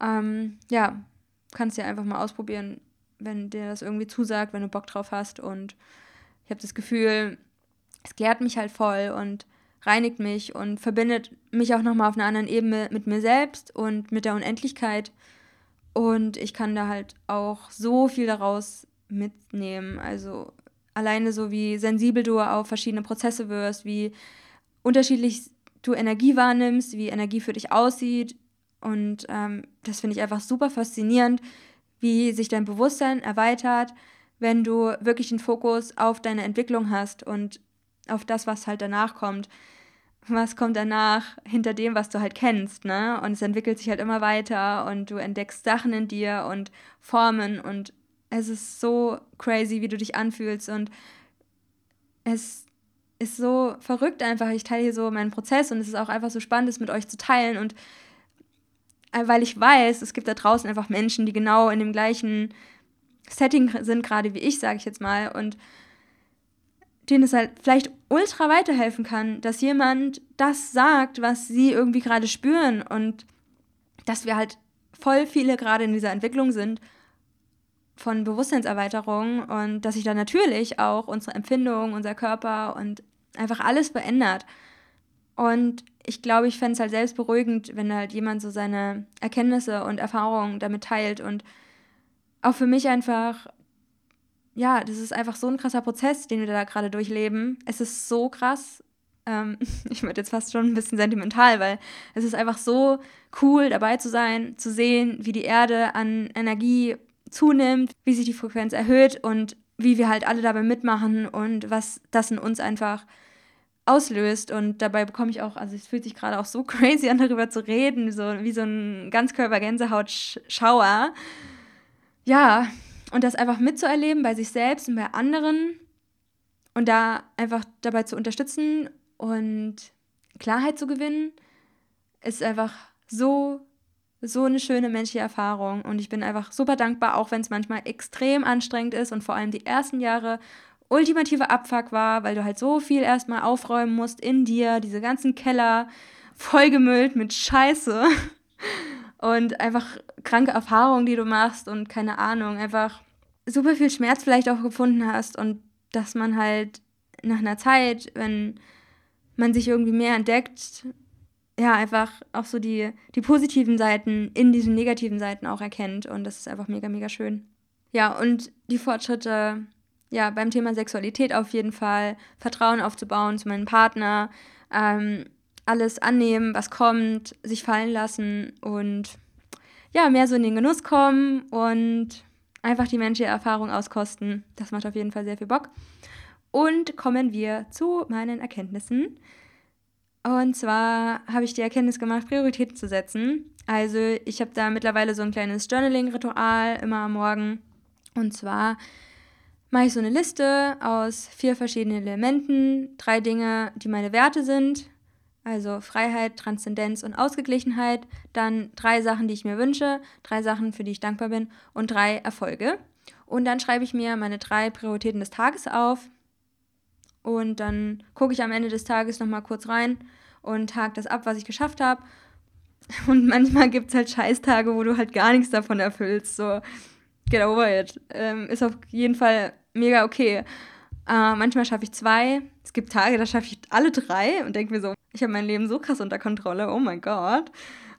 Speaker 1: Ähm, ja, kannst du ja einfach mal ausprobieren, wenn dir das irgendwie zusagt, wenn du Bock drauf hast. Und ich habe das Gefühl, es klärt mich halt voll und reinigt mich und verbindet mich auch nochmal auf einer anderen Ebene mit mir selbst und mit der Unendlichkeit. Und ich kann da halt auch so viel daraus mitnehmen. Also alleine so, wie sensibel du auf verschiedene Prozesse wirst, wie unterschiedlich du Energie wahrnimmst, wie Energie für dich aussieht. Und ähm, das finde ich einfach super faszinierend, wie sich dein Bewusstsein erweitert, wenn du wirklich den Fokus auf deine Entwicklung hast und auf das, was halt danach kommt. Was kommt danach hinter dem, was du halt kennst, ne? Und es entwickelt sich halt immer weiter und du entdeckst Sachen in dir und Formen und es ist so crazy, wie du dich anfühlst und es ist so verrückt einfach. Ich teile hier so meinen Prozess und es ist auch einfach so spannend, es mit euch zu teilen. Und äh, weil ich weiß, es gibt da draußen einfach Menschen, die genau in dem gleichen Setting sind, gerade wie ich, sage ich jetzt mal, und denen es halt vielleicht ultra weiterhelfen kann, dass jemand das sagt, was sie irgendwie gerade spüren und dass wir halt voll viele gerade in dieser Entwicklung sind von Bewusstseinserweiterung und dass sich da natürlich auch unsere Empfindung, unser Körper und einfach alles verändert. Und ich glaube, ich fände es halt selbst beruhigend, wenn halt jemand so seine Erkenntnisse und Erfahrungen damit teilt. Und auch für mich einfach, ja, das ist einfach so ein krasser Prozess, den wir da gerade durchleben. Es ist so krass. Ähm, ich werde jetzt fast schon ein bisschen sentimental, weil es ist einfach so cool, dabei zu sein, zu sehen, wie die Erde an Energie zunimmt, wie sich die Frequenz erhöht und wie wir halt alle dabei mitmachen und was das in uns einfach auslöst. Und dabei bekomme ich auch, also es fühlt sich gerade auch so crazy an, darüber zu reden, so wie so ein Ganzkörper-Gänsehaut-Schauer. Ja, und das einfach mitzuerleben bei sich selbst und bei anderen und da einfach dabei zu unterstützen und Klarheit zu gewinnen, ist einfach so so eine schöne menschliche Erfahrung. Und ich bin einfach super dankbar, auch wenn es manchmal extrem anstrengend ist und vor allem die ersten Jahre ultimative Abfuck war, weil du halt so viel erstmal aufräumen musst in dir, diese ganzen Keller vollgemüllt mit Scheiße und einfach kranke Erfahrungen, die du machst und keine Ahnung, einfach super viel Schmerz vielleicht auch gefunden hast und dass man halt nach einer Zeit, wenn man sich irgendwie mehr entdeckt, ja, einfach auch so die, die positiven Seiten in diesen negativen Seiten auch erkennt. Und das ist einfach mega, mega schön. Ja, und die Fortschritte ja, beim Thema Sexualität auf jeden Fall Vertrauen aufzubauen zu meinem Partner, ähm, alles annehmen, was kommt, sich fallen lassen und ja, mehr so in den Genuss kommen und einfach die menschliche Erfahrung auskosten. Das macht auf jeden Fall sehr viel Bock. Und kommen wir zu meinen Erkenntnissen. Und zwar habe ich die Erkenntnis gemacht, Prioritäten zu setzen. Also ich habe da mittlerweile so ein kleines Journaling-Ritual immer am Morgen. Und zwar mache ich so eine Liste aus vier verschiedenen Elementen, drei Dinge, die meine Werte sind, also Freiheit, Transzendenz und Ausgeglichenheit, dann drei Sachen, die ich mir wünsche, drei Sachen, für die ich dankbar bin und drei Erfolge. Und dann schreibe ich mir meine drei Prioritäten des Tages auf und dann gucke ich am Ende des Tages nochmal kurz rein und hake das ab, was ich geschafft habe. Und manchmal gibt es halt Scheißtage, wo du halt gar nichts davon erfüllst. So, get over it. Ähm, ist auf jeden Fall mega okay. Äh, manchmal schaffe ich zwei. Es gibt Tage, da schaffe ich alle drei und denke mir so, ich habe mein Leben so krass unter Kontrolle. Oh mein Gott.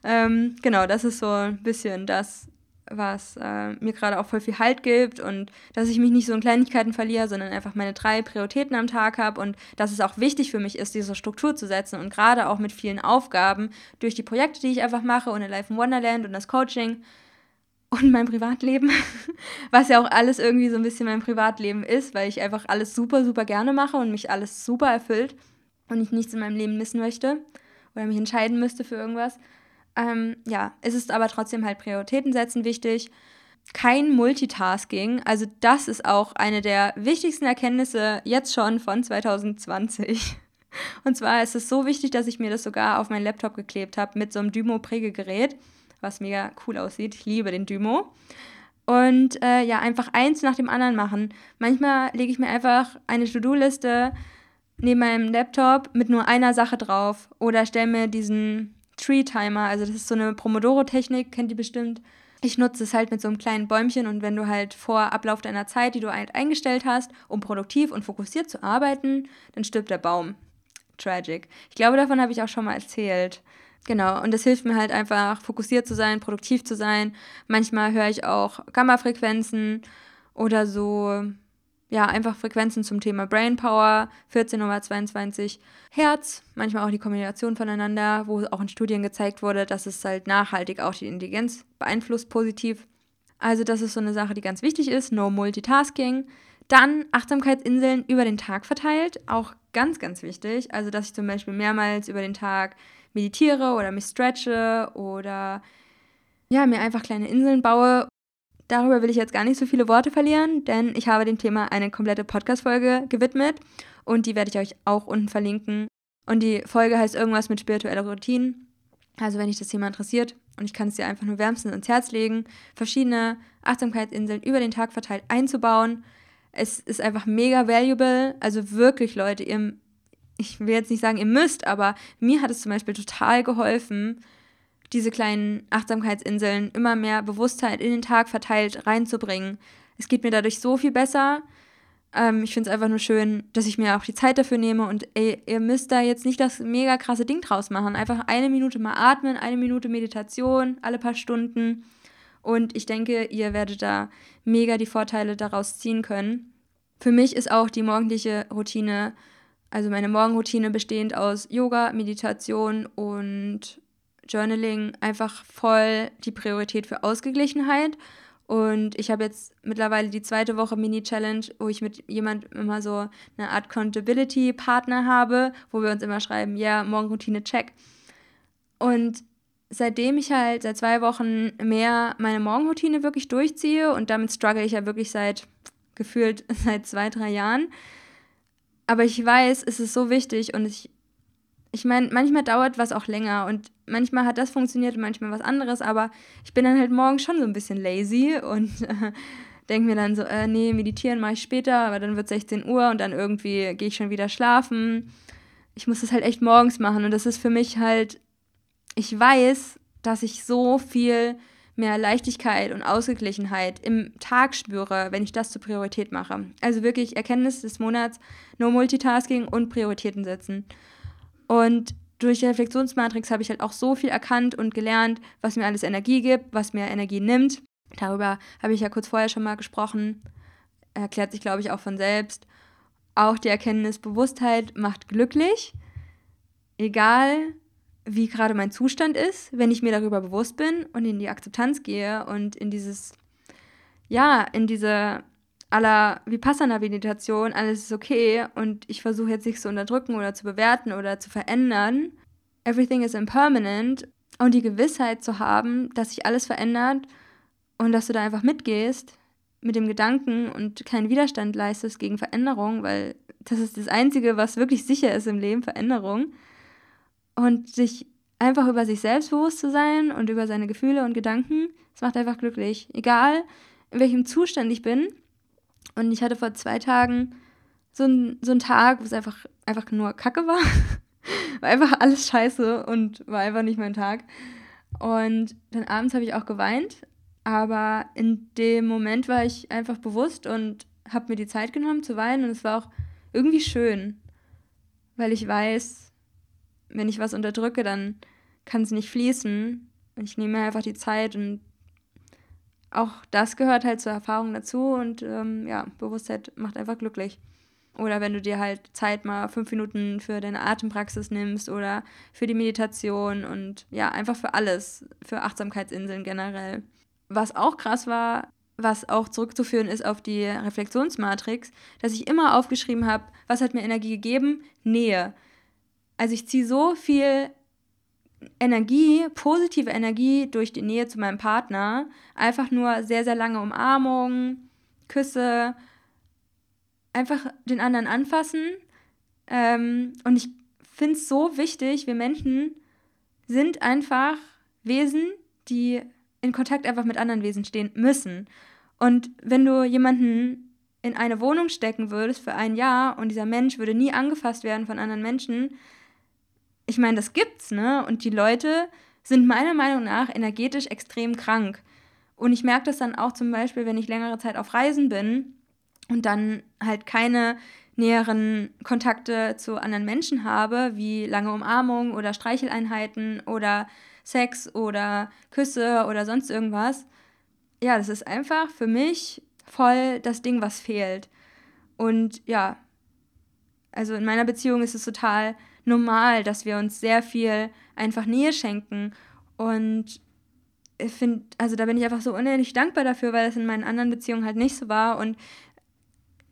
Speaker 1: Ähm, genau, das ist so ein bisschen das, was äh, mir gerade auch voll viel Halt gibt und dass ich mich nicht so in Kleinigkeiten verliere, sondern einfach meine drei Prioritäten am Tag habe und dass es auch wichtig für mich ist, diese Struktur zu setzen und gerade auch mit vielen Aufgaben durch die Projekte, die ich einfach mache und in Life in Wonderland und das Coaching und mein Privatleben, was ja auch alles irgendwie so ein bisschen mein Privatleben ist, weil ich einfach alles super, super gerne mache und mich alles super erfüllt und ich nichts in meinem Leben missen möchte oder mich entscheiden müsste für irgendwas. Ähm, ja, es ist aber trotzdem halt Prioritäten setzen wichtig. Kein Multitasking, also das ist auch eine der wichtigsten Erkenntnisse jetzt schon von 2020. Und zwar ist es so wichtig, dass ich mir das sogar auf meinen Laptop geklebt habe mit so einem Dymo-Prägegerät was mega cool aussieht. Ich liebe den Dymo. Und äh, ja, einfach eins nach dem anderen machen. Manchmal lege ich mir einfach eine To-Do-Liste neben meinem Laptop mit nur einer Sache drauf oder stelle mir diesen Tree-Timer, also das ist so eine Pomodoro-Technik, kennt ihr bestimmt. Ich nutze es halt mit so einem kleinen Bäumchen und wenn du halt vor Ablauf deiner Zeit, die du halt eingestellt hast, um produktiv und fokussiert zu arbeiten, dann stirbt der Baum. Tragic. Ich glaube, davon habe ich auch schon mal erzählt. Genau, und das hilft mir halt einfach, fokussiert zu sein, produktiv zu sein. Manchmal höre ich auch Gamma-Frequenzen oder so, ja, einfach Frequenzen zum Thema Brain Power, 14 oder 22 Hertz. Manchmal auch die Kombination voneinander, wo auch in Studien gezeigt wurde, dass es halt nachhaltig auch die Intelligenz beeinflusst positiv. Also das ist so eine Sache, die ganz wichtig ist. No Multitasking. Dann Achtsamkeitsinseln über den Tag verteilt, auch ganz, ganz wichtig. Also dass ich zum Beispiel mehrmals über den Tag meditiere oder mich stretche oder ja, mir einfach kleine Inseln baue. Darüber will ich jetzt gar nicht so viele Worte verlieren, denn ich habe dem Thema eine komplette Podcast-Folge gewidmet und die werde ich euch auch unten verlinken. Und die Folge heißt irgendwas mit spiritueller Routine. Also wenn dich das Thema interessiert und ich kann es dir einfach nur wärmstens ins Herz legen, verschiedene Achtsamkeitsinseln über den Tag verteilt einzubauen. Es ist einfach mega valuable. Also wirklich, Leute, ihr ich will jetzt nicht sagen, ihr müsst, aber mir hat es zum Beispiel total geholfen, diese kleinen Achtsamkeitsinseln immer mehr Bewusstheit in den Tag verteilt reinzubringen. Es geht mir dadurch so viel besser. Ähm, ich finde es einfach nur schön, dass ich mir auch die Zeit dafür nehme und ey, ihr müsst da jetzt nicht das mega krasse Ding draus machen. Einfach eine Minute mal atmen, eine Minute Meditation, alle paar Stunden. Und ich denke, ihr werdet da mega die Vorteile daraus ziehen können. Für mich ist auch die morgendliche Routine also meine Morgenroutine bestehend aus Yoga, Meditation und Journaling einfach voll die Priorität für Ausgeglichenheit. Und ich habe jetzt mittlerweile die zweite Woche Mini-Challenge, wo ich mit jemand immer so eine Art Accountability-Partner habe, wo wir uns immer schreiben, ja, Morgenroutine check. Und seitdem ich halt seit zwei Wochen mehr meine Morgenroutine wirklich durchziehe und damit struggle ich ja wirklich seit gefühlt seit zwei, drei Jahren, aber ich weiß, es ist so wichtig und ich, ich meine, manchmal dauert was auch länger und manchmal hat das funktioniert und manchmal was anderes, aber ich bin dann halt morgens schon so ein bisschen lazy und äh, denke mir dann so, äh, nee, meditieren mache ich später, aber dann wird 16 Uhr und dann irgendwie gehe ich schon wieder schlafen. Ich muss das halt echt morgens machen und das ist für mich halt, ich weiß, dass ich so viel mehr Leichtigkeit und Ausgeglichenheit im Tag spüre, wenn ich das zur Priorität mache. Also wirklich Erkenntnis des Monats, No Multitasking und Prioritäten setzen. Und durch die Reflexionsmatrix habe ich halt auch so viel erkannt und gelernt, was mir alles Energie gibt, was mir Energie nimmt. Darüber habe ich ja kurz vorher schon mal gesprochen. erklärt sich, glaube ich, auch von selbst. Auch die Erkenntnis, Bewusstheit macht glücklich, egal wie gerade mein Zustand ist, wenn ich mir darüber bewusst bin und in die Akzeptanz gehe und in dieses, ja, in diese aller Vipassana-Meditation, alles ist okay und ich versuche jetzt nicht zu unterdrücken oder zu bewerten oder zu verändern. Everything is impermanent und die Gewissheit zu haben, dass sich alles verändert und dass du da einfach mitgehst mit dem Gedanken und keinen Widerstand leistest gegen Veränderung, weil das ist das Einzige, was wirklich sicher ist im Leben, Veränderung. Und sich einfach über sich selbst bewusst zu sein und über seine Gefühle und Gedanken, das macht einfach glücklich. Egal, in welchem Zustand ich bin. Und ich hatte vor zwei Tagen so einen so Tag, wo es einfach, einfach nur Kacke war. war einfach alles scheiße und war einfach nicht mein Tag. Und dann abends habe ich auch geweint, aber in dem Moment war ich einfach bewusst und habe mir die Zeit genommen zu weinen und es war auch irgendwie schön, weil ich weiß, wenn ich was unterdrücke, dann kann es nicht fließen. Ich nehme mir einfach die Zeit und auch das gehört halt zur Erfahrung dazu und ähm, ja, Bewusstheit macht einfach glücklich. Oder wenn du dir halt Zeit mal fünf Minuten für deine Atempraxis nimmst oder für die Meditation und ja, einfach für alles, für Achtsamkeitsinseln generell. Was auch krass war, was auch zurückzuführen ist auf die Reflexionsmatrix, dass ich immer aufgeschrieben habe, was hat mir Energie gegeben? Nähe. Also ich ziehe so viel Energie, positive Energie durch die Nähe zu meinem Partner. Einfach nur sehr, sehr lange Umarmungen, Küsse, einfach den anderen anfassen. Ähm, und ich finde es so wichtig, wir Menschen sind einfach Wesen, die in Kontakt einfach mit anderen Wesen stehen müssen. Und wenn du jemanden in eine Wohnung stecken würdest für ein Jahr und dieser Mensch würde nie angefasst werden von anderen Menschen, ich meine, das gibt's, ne? Und die Leute sind meiner Meinung nach energetisch extrem krank. Und ich merke das dann auch zum Beispiel, wenn ich längere Zeit auf Reisen bin und dann halt keine näheren Kontakte zu anderen Menschen habe, wie lange Umarmung oder Streicheleinheiten oder Sex oder Küsse oder sonst irgendwas. Ja, das ist einfach für mich voll das Ding, was fehlt. Und ja, also in meiner Beziehung ist es total normal, dass wir uns sehr viel einfach Nähe schenken. Und ich finde, also da bin ich einfach so unendlich dankbar dafür, weil das in meinen anderen Beziehungen halt nicht so war. Und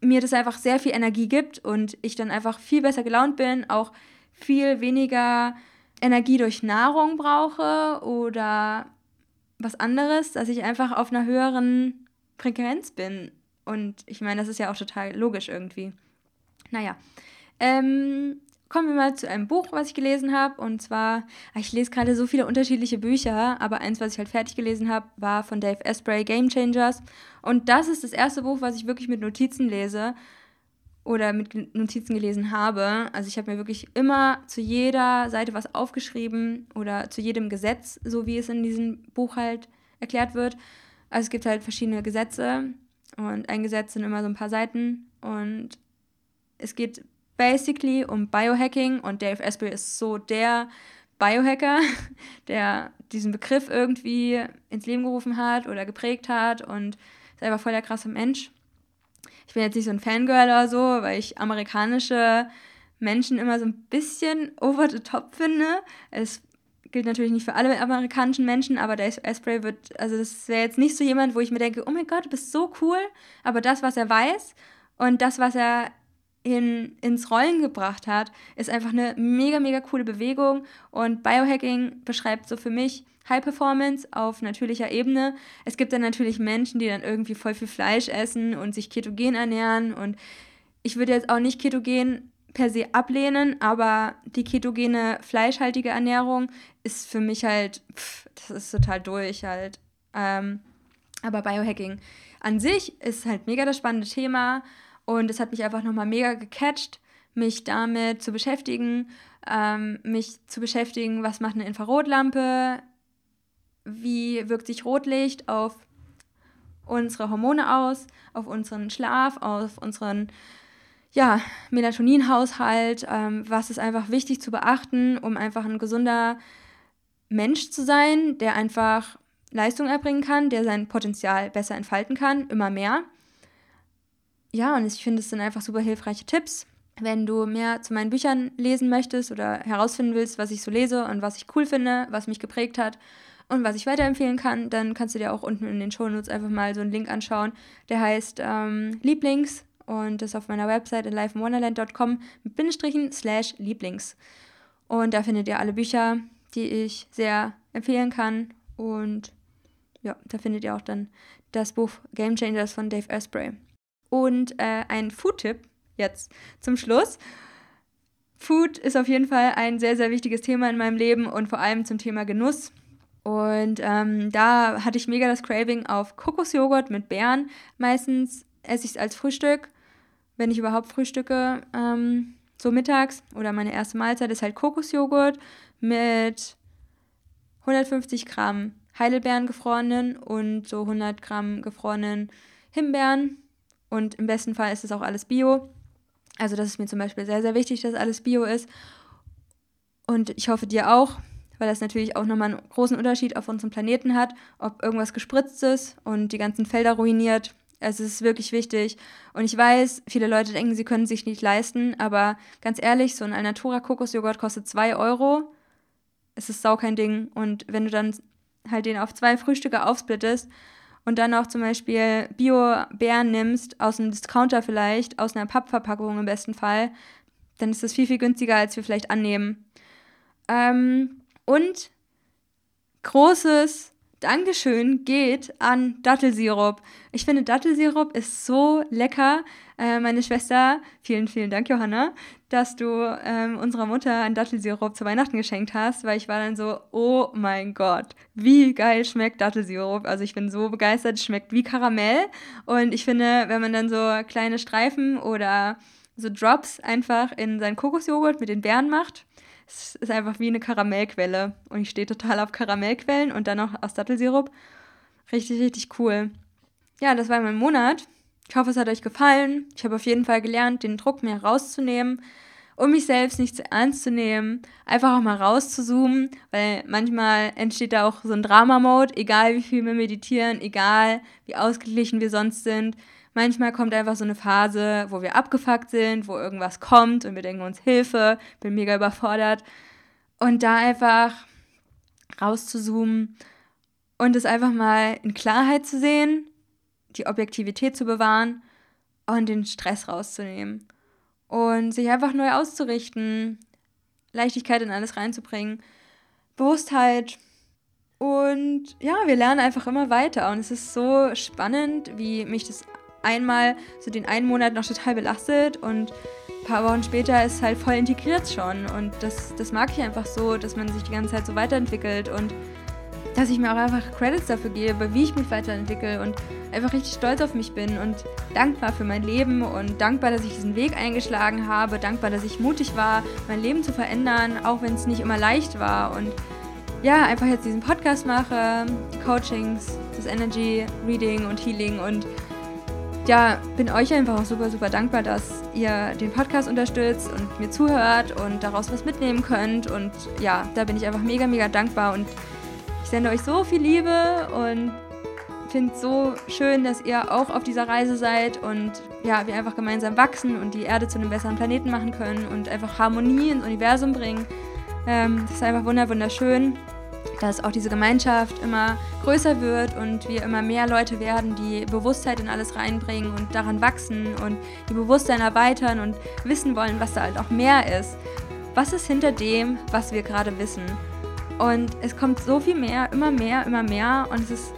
Speaker 1: mir das einfach sehr viel Energie gibt und ich dann einfach viel besser gelaunt bin, auch viel weniger Energie durch Nahrung brauche oder was anderes, dass ich einfach auf einer höheren Frequenz bin. Und ich meine, das ist ja auch total logisch irgendwie. Naja. Ähm, kommen wir mal zu einem Buch, was ich gelesen habe. Und zwar, ah, ich lese gerade so viele unterschiedliche Bücher, aber eins, was ich halt fertig gelesen habe, war von Dave Asprey, Game Changers. Und das ist das erste Buch, was ich wirklich mit Notizen lese oder mit Notizen gelesen habe. Also ich habe mir wirklich immer zu jeder Seite was aufgeschrieben oder zu jedem Gesetz, so wie es in diesem Buch halt erklärt wird. Also es gibt halt verschiedene Gesetze und ein Gesetz sind immer so ein paar Seiten und es geht basically um Biohacking und Dave Asprey ist so der Biohacker, der diesen Begriff irgendwie ins Leben gerufen hat oder geprägt hat und ist einfach voll der krasse Mensch. Ich bin jetzt nicht so ein Fangirl oder so, weil ich amerikanische Menschen immer so ein bisschen over the top finde. Es gilt natürlich nicht für alle amerikanischen Menschen, aber Dave Asprey wird, also das wäre jetzt nicht so jemand, wo ich mir denke, oh mein Gott, du bist so cool, aber das, was er weiß und das, was er in, ins Rollen gebracht hat, ist einfach eine mega, mega coole Bewegung. Und Biohacking beschreibt so für mich High Performance auf natürlicher Ebene. Es gibt dann natürlich Menschen, die dann irgendwie voll viel Fleisch essen und sich ketogen ernähren. Und ich würde jetzt auch nicht ketogen per se ablehnen, aber die ketogene fleischhaltige Ernährung ist für mich halt, pff, das ist total durch halt. Ähm, aber Biohacking an sich ist halt mega das spannende Thema. Und es hat mich einfach nochmal mega gecatcht, mich damit zu beschäftigen, ähm, mich zu beschäftigen, was macht eine Infrarotlampe, wie wirkt sich Rotlicht auf unsere Hormone aus, auf unseren Schlaf, auf unseren ja, Melatoninhaushalt, ähm, was ist einfach wichtig zu beachten, um einfach ein gesunder Mensch zu sein, der einfach Leistung erbringen kann, der sein Potenzial besser entfalten kann, immer mehr. Ja, und ich finde, es sind einfach super hilfreiche Tipps. Wenn du mehr zu meinen Büchern lesen möchtest oder herausfinden willst, was ich so lese und was ich cool finde, was mich geprägt hat und was ich weiterempfehlen kann, dann kannst du dir auch unten in den Shownotes einfach mal so einen Link anschauen. Der heißt ähm, Lieblings und ist auf meiner Website in lifeinwonderland.com mit Bindestrichen slash Lieblings. Und da findet ihr alle Bücher, die ich sehr empfehlen kann. Und ja, da findet ihr auch dann das Buch Game Changers von Dave Asprey. Und äh, ein Food-Tipp jetzt zum Schluss. Food ist auf jeden Fall ein sehr, sehr wichtiges Thema in meinem Leben und vor allem zum Thema Genuss. Und ähm, da hatte ich mega das Craving auf Kokosjoghurt mit Beeren. Meistens esse ich es als Frühstück, wenn ich überhaupt frühstücke, ähm, so mittags. Oder meine erste Mahlzeit ist halt Kokosjoghurt mit 150 Gramm Heidelbeeren gefrorenen und so 100 Gramm gefrorenen Himbeeren. Und im besten Fall ist es auch alles Bio. Also das ist mir zum Beispiel sehr, sehr wichtig, dass alles Bio ist. Und ich hoffe dir auch, weil das natürlich auch nochmal einen großen Unterschied auf unserem Planeten hat, ob irgendwas gespritzt ist und die ganzen Felder ruiniert. Also es ist wirklich wichtig. Und ich weiß, viele Leute denken, sie können sich nicht leisten, aber ganz ehrlich, so ein Alnatura Kokosjoghurt kostet 2 Euro. Es ist sau kein Ding. Und wenn du dann halt den auf zwei Frühstücke aufsplittest und dann auch zum Beispiel Bio-Beeren nimmst, aus einem Discounter vielleicht, aus einer Pappverpackung im besten Fall, dann ist das viel, viel günstiger, als wir vielleicht annehmen. Ähm, und großes Dankeschön geht an Dattelsirup. Ich finde, Dattelsirup ist so lecker. Äh, meine Schwester, vielen, vielen Dank, Johanna, dass du ähm, unserer Mutter einen Dattelsirup zu Weihnachten geschenkt hast, weil ich war dann so, oh mein Gott, wie geil schmeckt Dattelsirup. Also ich bin so begeistert, es schmeckt wie Karamell. Und ich finde, wenn man dann so kleine Streifen oder so Drops einfach in seinen Kokosjoghurt mit den Beeren macht, es ist einfach wie eine Karamellquelle. Und ich stehe total auf Karamellquellen und dann noch aus Dattelsirup. Richtig, richtig cool. Ja, das war mein Monat. Ich hoffe, es hat euch gefallen. Ich habe auf jeden Fall gelernt, den Druck mehr rauszunehmen, um mich selbst nicht zu ernst zu nehmen. Einfach auch mal rauszuzoomen, weil manchmal entsteht da auch so ein Drama-Mode, egal wie viel wir meditieren, egal wie ausgeglichen wir sonst sind. Manchmal kommt einfach so eine Phase, wo wir abgefuckt sind, wo irgendwas kommt und wir denken uns Hilfe, bin mega überfordert. Und da einfach rauszuzoomen und es einfach mal in Klarheit zu sehen, die Objektivität zu bewahren und den Stress rauszunehmen. Und sich einfach neu auszurichten, Leichtigkeit in alles reinzubringen, Bewusstheit. Und ja, wir lernen einfach immer weiter. Und es ist so spannend, wie mich das einmal so den einen Monat noch total belastet und ein paar Wochen später ist halt voll integriert schon. Und das, das mag ich einfach so, dass man sich die ganze Zeit so weiterentwickelt und dass ich mir auch einfach Credits dafür gebe, wie ich mich weiterentwickle und einfach richtig stolz auf mich bin und dankbar für mein Leben und dankbar, dass ich diesen Weg eingeschlagen habe, dankbar, dass ich mutig war, mein Leben zu verändern, auch wenn es nicht immer leicht war und ja, einfach jetzt diesen Podcast mache, die Coachings, das Energy Reading und Healing und ja, bin euch einfach auch super, super dankbar, dass ihr den Podcast unterstützt und mir zuhört und daraus was mitnehmen könnt. Und ja, da bin ich einfach mega, mega dankbar und ich sende euch so viel Liebe und finde es so schön, dass ihr auch auf dieser Reise seid und ja, wir einfach gemeinsam wachsen und die Erde zu einem besseren Planeten machen können und einfach Harmonie ins Universum bringen. Ähm, das ist einfach wunderschön dass auch diese Gemeinschaft immer größer wird und wir immer mehr Leute werden, die Bewusstheit in alles reinbringen und daran wachsen und die Bewusstsein erweitern und wissen wollen, was da halt auch mehr ist. Was ist hinter dem, was wir gerade wissen? Und es kommt so viel mehr, immer mehr, immer mehr und es ist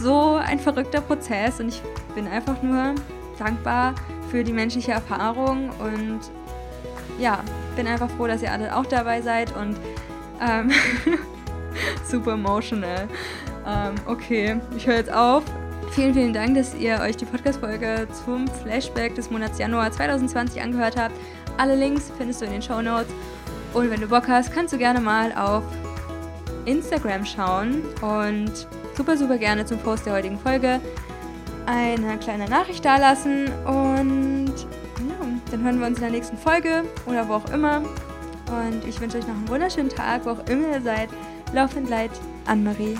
Speaker 1: so ein verrückter Prozess und ich bin einfach nur dankbar für die menschliche Erfahrung und ja, bin einfach froh, dass ihr alle auch dabei seid und ähm, super emotional. Ähm, okay, ich höre jetzt auf. Vielen, vielen Dank, dass ihr euch die Podcast-Folge zum Flashback des Monats Januar 2020 angehört habt. Alle Links findest du in den Show Notes. Und wenn du Bock hast, kannst du gerne mal auf Instagram schauen und super, super gerne zum Post der heutigen Folge eine kleine Nachricht dalassen. Und ja, dann hören wir uns in der nächsten Folge oder wo auch immer. Und ich wünsche euch noch einen wunderschönen Tag, wo auch immer ihr seid. Love and Light, Anne-Marie.